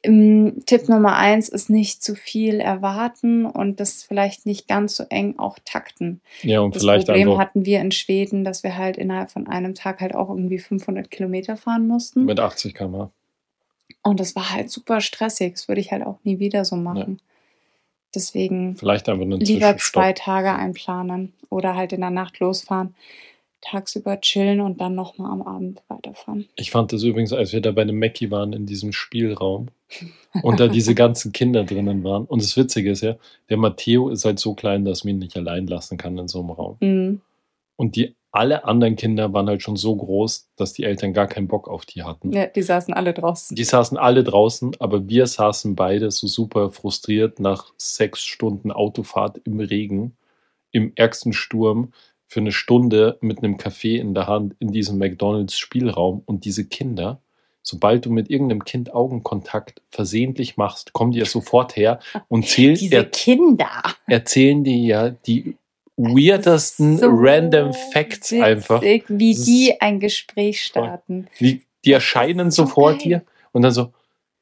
[SPEAKER 3] ähm, Tipp Nummer eins ist nicht zu viel erwarten und das vielleicht nicht ganz so eng auch takten.
[SPEAKER 2] ja, und
[SPEAKER 3] Das
[SPEAKER 2] vielleicht
[SPEAKER 3] Problem
[SPEAKER 2] einfach
[SPEAKER 3] hatten wir in Schweden, dass wir halt innerhalb von einem Tag halt auch irgendwie 500 Kilometer fahren mussten.
[SPEAKER 2] mit 80 km/h.
[SPEAKER 3] Und das war halt super stressig. Das würde ich halt auch nie wieder so machen. Deswegen
[SPEAKER 2] Vielleicht einfach einen
[SPEAKER 3] lieber zwei Tage einplanen oder halt in der Nacht losfahren, tagsüber chillen und dann nochmal am Abend weiterfahren.
[SPEAKER 2] Ich fand das übrigens, als wir da bei dem Mackie waren in diesem Spielraum und da diese ganzen Kinder drinnen waren. Und das Witzige ist ja, der Matteo ist halt so klein, dass man ihn nicht allein lassen kann in so einem Raum.
[SPEAKER 3] Mhm.
[SPEAKER 2] Und die alle anderen Kinder waren halt schon so groß, dass die Eltern gar keinen Bock auf die hatten.
[SPEAKER 3] Ja, die saßen alle draußen.
[SPEAKER 2] Die saßen alle draußen, aber wir saßen beide so super frustriert nach sechs Stunden Autofahrt im Regen, im ärgsten Sturm, für eine Stunde mit einem Kaffee in der Hand in diesem McDonalds-Spielraum. Und diese Kinder, sobald du mit irgendeinem Kind Augenkontakt versehentlich machst, kommen die ja sofort her und zählen,
[SPEAKER 3] Diese
[SPEAKER 2] er,
[SPEAKER 3] Kinder.
[SPEAKER 2] erzählen dir ja die weirdesten
[SPEAKER 3] So
[SPEAKER 2] random Facts
[SPEAKER 3] witzig,
[SPEAKER 2] einfach.
[SPEAKER 3] Wie die ein Gespräch starten.
[SPEAKER 2] Die, die erscheinen
[SPEAKER 3] so
[SPEAKER 2] so vor
[SPEAKER 3] geil.
[SPEAKER 2] dir und dann so,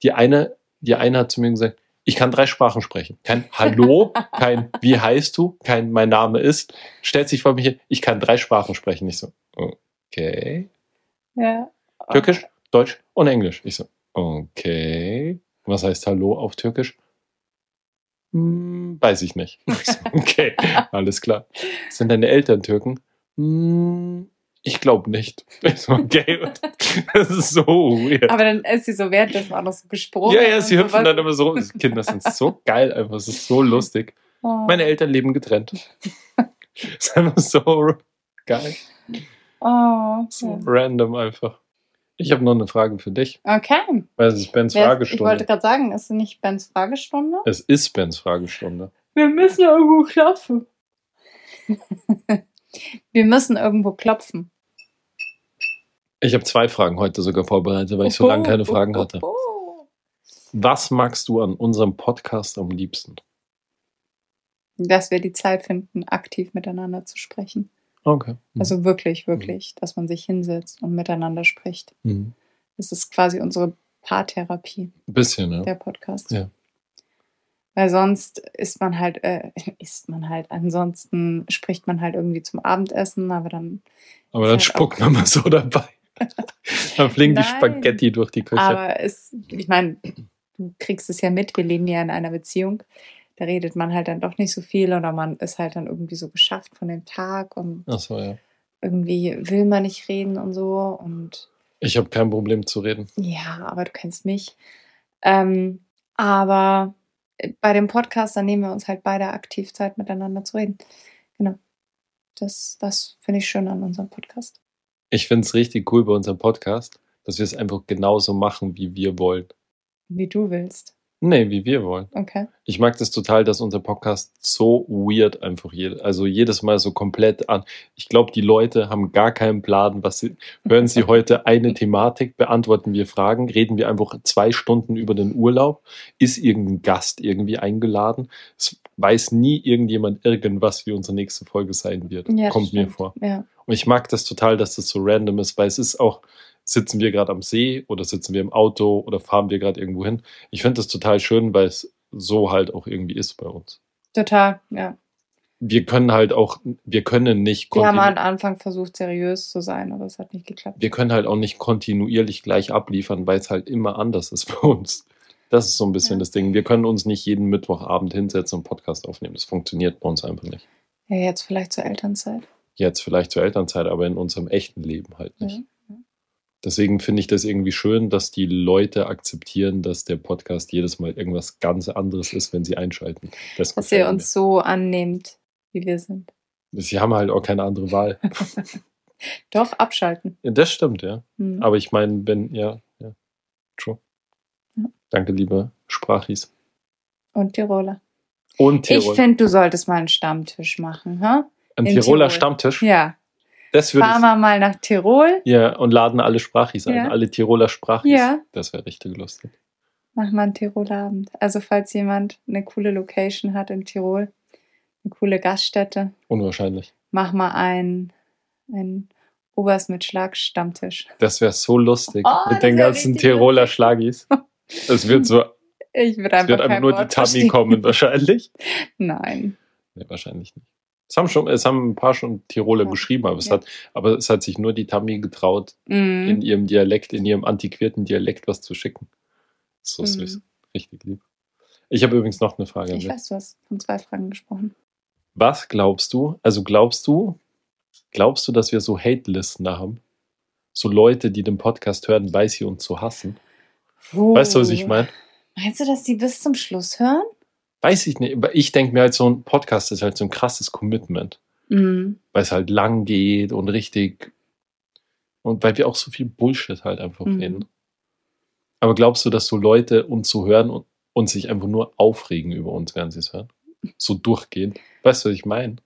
[SPEAKER 2] die eine, die eine hat zu mir gesagt, ich kann drei Sprachen sprechen. Kein Hallo, kein Wie heißt du, kein Mein Name ist. Stellt sich vor mich hin, ich kann drei Sprachen sprechen. Ich so, okay.
[SPEAKER 3] Ja.
[SPEAKER 2] Türkisch, Deutsch und Englisch. Ich so, okay. Was heißt Hallo auf Türkisch? Hm, weiß ich nicht. Ich so, okay, alles klar. Sind deine Eltern Türken? Hm, ich glaube nicht. Ich so, okay. Das ist so weird.
[SPEAKER 3] Aber dann ist sie so währenddessen auch noch so gesprungen.
[SPEAKER 2] Ja, ja, sie hüpfen
[SPEAKER 3] sowas.
[SPEAKER 2] dann immer so. Kinder sind so geil einfach. Es ist so lustig.
[SPEAKER 3] Oh.
[SPEAKER 2] Meine Eltern leben getrennt. Es ist einfach so geil.
[SPEAKER 3] Oh,
[SPEAKER 2] So
[SPEAKER 3] ja.
[SPEAKER 2] random einfach. Ich habe noch eine Frage für dich.
[SPEAKER 3] Okay.
[SPEAKER 2] Weil es ist Bens
[SPEAKER 3] Wer ist, ich
[SPEAKER 2] Fragestunde.
[SPEAKER 3] wollte gerade sagen, ist es nicht Bens Fragestunde?
[SPEAKER 2] Es ist Bens Fragestunde.
[SPEAKER 3] Wir müssen irgendwo klopfen. Wir müssen irgendwo klopfen.
[SPEAKER 2] Ich habe zwei Fragen heute sogar vorbereitet, weil ich so lange keine Fragen hatte. Was magst du an unserem Podcast am liebsten?
[SPEAKER 3] Dass wir die Zeit finden, aktiv miteinander zu sprechen.
[SPEAKER 2] Okay.
[SPEAKER 3] Also wirklich, wirklich, dass man sich hinsetzt und miteinander spricht.
[SPEAKER 2] Mhm.
[SPEAKER 3] Das ist quasi unsere Paartherapie,
[SPEAKER 2] Ein bisschen, ja.
[SPEAKER 3] der Podcast.
[SPEAKER 2] Ja.
[SPEAKER 3] Weil sonst ist man halt, äh, isst man halt, ansonsten spricht man halt irgendwie zum Abendessen, aber dann,
[SPEAKER 2] Aber dann
[SPEAKER 3] halt
[SPEAKER 2] spuckt man mal so dabei. dann fliegen die
[SPEAKER 3] Nein.
[SPEAKER 2] Spaghetti durch die Küche.
[SPEAKER 3] aber es, ich meine, du kriegst es ja mit, wir leben ja in einer Beziehung. Da redet man halt dann doch nicht so viel oder man ist halt dann irgendwie so geschafft von dem Tag und
[SPEAKER 2] so, ja.
[SPEAKER 3] irgendwie will man nicht reden und so. Und
[SPEAKER 2] Ich habe kein Problem zu reden.
[SPEAKER 3] ja, aber du kennst mich. Ähm, aber bei dem Podcast, da nehmen wir uns halt beide aktiv Zeit miteinander zu reden. Genau. Das, das finde ich schön an unserem Podcast.
[SPEAKER 2] Ich finde es richtig cool bei unserem Podcast, dass wir es einfach genauso machen, wie wir wollen.
[SPEAKER 3] Wie du willst.
[SPEAKER 2] Nee, wie wir wollen.
[SPEAKER 3] Okay.
[SPEAKER 2] Ich mag das total, dass unser Podcast so weird einfach je, also jedes Mal so komplett an. Ich glaube, die Leute haben gar keinen Plan, was sie hören sie heute eine Thematik, beantworten wir Fragen, reden wir einfach zwei Stunden über den Urlaub, ist irgendein Gast irgendwie eingeladen. Es weiß nie irgendjemand irgendwas, wie unsere nächste Folge sein wird.
[SPEAKER 3] Ja,
[SPEAKER 2] Kommt mir
[SPEAKER 3] stimmt.
[SPEAKER 2] vor.
[SPEAKER 3] Ja.
[SPEAKER 2] Und ich mag das total, dass das so random ist, weil es ist auch, sitzen wir gerade am See oder sitzen wir im Auto oder fahren wir gerade irgendwo hin. Ich finde das total schön, weil es so halt auch irgendwie ist bei uns.
[SPEAKER 3] Total, ja.
[SPEAKER 2] Wir können halt auch, wir können nicht,
[SPEAKER 3] Wir haben halt am Anfang versucht, seriös zu sein, aber es hat nicht geklappt.
[SPEAKER 2] wir können halt auch nicht kontinuierlich gleich abliefern, weil es halt immer anders ist bei uns. Das ist so ein bisschen
[SPEAKER 3] Ja.
[SPEAKER 2] das Ding. Wir können uns nicht jeden Mittwochabend hinsetzen und Podcast aufnehmen. Das funktioniert bei uns einfach nicht.
[SPEAKER 3] Ja, jetzt vielleicht zur Elternzeit.
[SPEAKER 2] Jetzt vielleicht zur Elternzeit, aber in unserem echten Leben halt nicht.
[SPEAKER 3] Ja.
[SPEAKER 2] Deswegen finde ich das irgendwie schön, dass die Leute akzeptieren, dass der Podcast jedes Mal irgendwas ganz anderes ist, wenn sie einschalten. Das
[SPEAKER 3] Dass ihr uns so annehmt, wie wir sind.
[SPEAKER 2] mir. Sie haben halt auch keine andere Wahl.
[SPEAKER 3] Doch, abschalten.
[SPEAKER 2] Ja, das stimmt, ja.
[SPEAKER 3] Hm.
[SPEAKER 2] Aber ich meine, wenn, ja, ja. True.
[SPEAKER 3] Ja.
[SPEAKER 2] Danke, liebe Sprachis.
[SPEAKER 3] Und Tiroler.
[SPEAKER 2] Und
[SPEAKER 3] Ich
[SPEAKER 2] Tirol.
[SPEAKER 3] finde, du solltest mal einen Stammtisch machen, ha?
[SPEAKER 2] Ein
[SPEAKER 3] in
[SPEAKER 2] Tiroler
[SPEAKER 3] Tirol.
[SPEAKER 2] Stammtisch.
[SPEAKER 3] Ja.
[SPEAKER 2] Das würde
[SPEAKER 3] Fahren wir mal nach Tirol,
[SPEAKER 2] Ja, und laden alle Sprachis ein,
[SPEAKER 3] Ja.
[SPEAKER 2] alle Tiroler Sprachis.
[SPEAKER 3] Ja.
[SPEAKER 2] Das wäre richtig lustig.
[SPEAKER 3] machen wir einen Tiroler Abend. Also, falls jemand eine coole Location hat in Tirol, eine coole Gaststätte,
[SPEAKER 2] Unwahrscheinlich.
[SPEAKER 3] mach mal einen, einen Obers mit Schlag Stammtisch.
[SPEAKER 2] Das wäre so lustig.
[SPEAKER 3] Oh,
[SPEAKER 2] mit den ganzen Tiroler
[SPEAKER 3] lustig.
[SPEAKER 2] Schlagis. Es wird so,
[SPEAKER 3] Ich würde
[SPEAKER 2] es
[SPEAKER 3] einfach,
[SPEAKER 2] wird einfach nur die
[SPEAKER 3] Wort
[SPEAKER 2] Tami
[SPEAKER 3] verstehen.
[SPEAKER 2] kommen, wahrscheinlich.
[SPEAKER 3] Nein.
[SPEAKER 2] Nee, wahrscheinlich nicht. Es haben, schon, es haben ein paar schon Tiroler
[SPEAKER 3] Ja.
[SPEAKER 2] geschrieben, aber es,
[SPEAKER 3] Ja.
[SPEAKER 2] hat, aber es hat sich nur die Tami getraut, in
[SPEAKER 3] Mhm.
[SPEAKER 2] ihrem Dialekt, in ihrem antiquierten Dialekt was zu schicken. So
[SPEAKER 3] Mhm.
[SPEAKER 2] süß. Richtig lieb. Ich habe übrigens noch eine Frage. an
[SPEAKER 3] Ich
[SPEAKER 2] dich.
[SPEAKER 3] weiß, du hast von zwei Fragen gesprochen.
[SPEAKER 2] Was glaubst du? Also glaubst du, glaubst du, dass wir so Hate-Listener haben? So Leute, die den Podcast hören, weil sie uns so hassen? Weißt du, was ich
[SPEAKER 3] Oh.
[SPEAKER 2] meine?
[SPEAKER 3] Meinst du, dass die bis zum Schluss hören?
[SPEAKER 2] Weiß ich nicht. Aber ich denke mir halt, so ein Podcast ist halt so ein krasses Commitment.
[SPEAKER 3] Mhm.
[SPEAKER 2] Weil es halt lang geht und richtig. Und weil wir auch so viel Bullshit halt einfach
[SPEAKER 3] Mhm.
[SPEAKER 2] reden. Aber glaubst du, dass so Leute uns so hören und, und sich einfach nur aufregen über uns, während sie es hören? So durchgehend. Weißt du, was ich meine?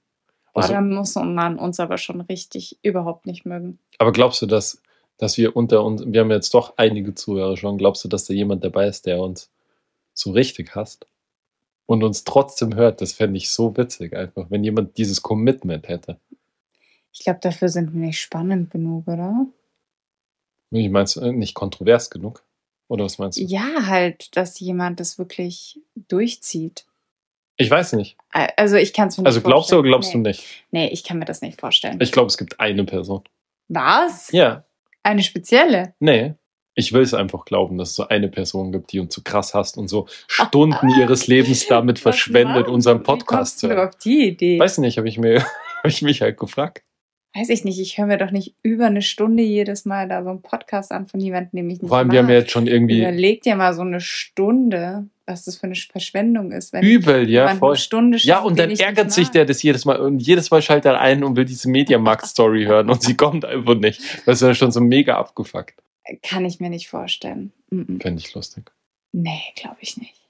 [SPEAKER 3] Boah,
[SPEAKER 2] Also,
[SPEAKER 3] da muss man uns aber schon richtig überhaupt nicht mögen.
[SPEAKER 2] aber glaubst du, dass, dass wir unter uns, wir haben jetzt doch einige Zuhörer schon, glaubst du, dass da jemand dabei ist, der uns so richtig hasst und uns trotzdem hört? Das fände ich so witzig einfach, wenn jemand dieses Commitment hätte.
[SPEAKER 3] Ich glaube, dafür sind wir nicht spannend genug, oder?
[SPEAKER 2] Ich meinst du nicht kontrovers genug? Oder was meinst du?
[SPEAKER 3] Ja, halt, dass jemand das wirklich durchzieht.
[SPEAKER 2] Ich weiß nicht.
[SPEAKER 3] Äh, Also ich kann es mir nicht
[SPEAKER 2] Also glaubst du oder
[SPEAKER 3] vorstellen.
[SPEAKER 2] glaubst
[SPEAKER 3] nee.
[SPEAKER 2] du nicht?
[SPEAKER 3] Nee, ich kann mir das nicht vorstellen.
[SPEAKER 2] Ich glaube, es gibt eine Person.
[SPEAKER 3] Was?
[SPEAKER 2] Ja,
[SPEAKER 3] Eine spezielle?
[SPEAKER 2] nee. Ich will es einfach glauben, dass es so eine Person gibt, die uns so krass hasst und so Stunden ihres Lebens damit
[SPEAKER 3] Was
[SPEAKER 2] verschwendet, unseren? Podcast zu hören.
[SPEAKER 3] auf die Idee?
[SPEAKER 2] Weiß nicht, habe ich, mir- hab ich mich halt gefragt.
[SPEAKER 3] Weiß ich nicht. Ich höre mir doch nicht über eine Stunde jedes Mal da so einen Podcast an von jemandem, den ich nicht
[SPEAKER 2] Vor allem,
[SPEAKER 3] mag.
[SPEAKER 2] wir haben ja jetzt schon irgendwie
[SPEAKER 3] Überleg dir mal so eine Stunde, was das für eine Verschwendung ist. Wenn
[SPEAKER 2] übel, ja, voll.
[SPEAKER 3] eine Stunde
[SPEAKER 2] Ja, und dann ärgert sich der das jedes Mal und jedes Mal schaltet er ein und will diese Mediamarkt-Story hören und sie kommt einfach nicht. Das ist ja schon so mega abgefuckt.
[SPEAKER 3] Kann ich mir nicht vorstellen. Mhm.
[SPEAKER 2] Fände ich lustig.
[SPEAKER 3] Nee, glaube ich nicht.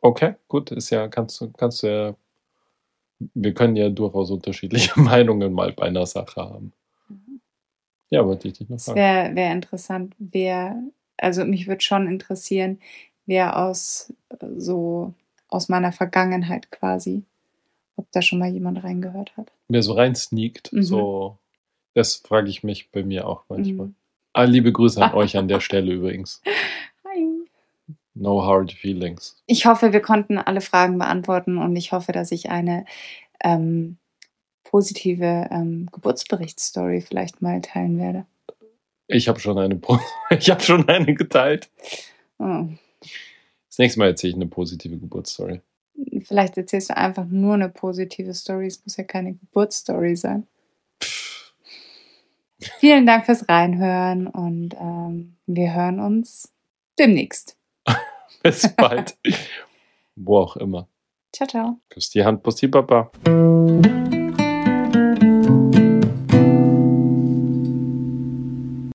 [SPEAKER 2] Okay, gut, ist ja, kannst du, kannst du ja, wir können ja durchaus unterschiedliche Meinungen mal bei einer Sache haben. Ja, wollte ich dich noch fragen.
[SPEAKER 3] wäre wär interessant, wer, also mich würde schon interessieren, wer aus so aus meiner Vergangenheit quasi, ob da schon mal jemand reingehört hat.
[SPEAKER 2] Wer so rein sneakt,
[SPEAKER 3] Mhm.
[SPEAKER 2] so, das frage ich mich bei mir auch manchmal.
[SPEAKER 3] Mhm.
[SPEAKER 2] Ah, liebe Grüße an euch an der Stelle übrigens.
[SPEAKER 3] Hi.
[SPEAKER 2] No hard feelings.
[SPEAKER 3] Ich hoffe, wir konnten alle Fragen beantworten und ich hoffe, dass ich eine ähm, positive ähm, Geburtsberichtsstory vielleicht mal teilen werde.
[SPEAKER 2] Ich habe schon eine, Pro- ich habe schon eine geteilt.
[SPEAKER 3] Oh.
[SPEAKER 2] Das nächste Mal erzähle ich eine positive Geburtsstory.
[SPEAKER 3] Vielleicht erzählst du einfach nur eine positive Story. Es muss ja keine Geburtsstory sein. Vielen Dank fürs Reinhören und ähm, wir hören uns demnächst.
[SPEAKER 2] Bis bald. Wo auch immer.
[SPEAKER 3] Ciao, ciao.
[SPEAKER 2] Küss die Hand, Puss die Papa.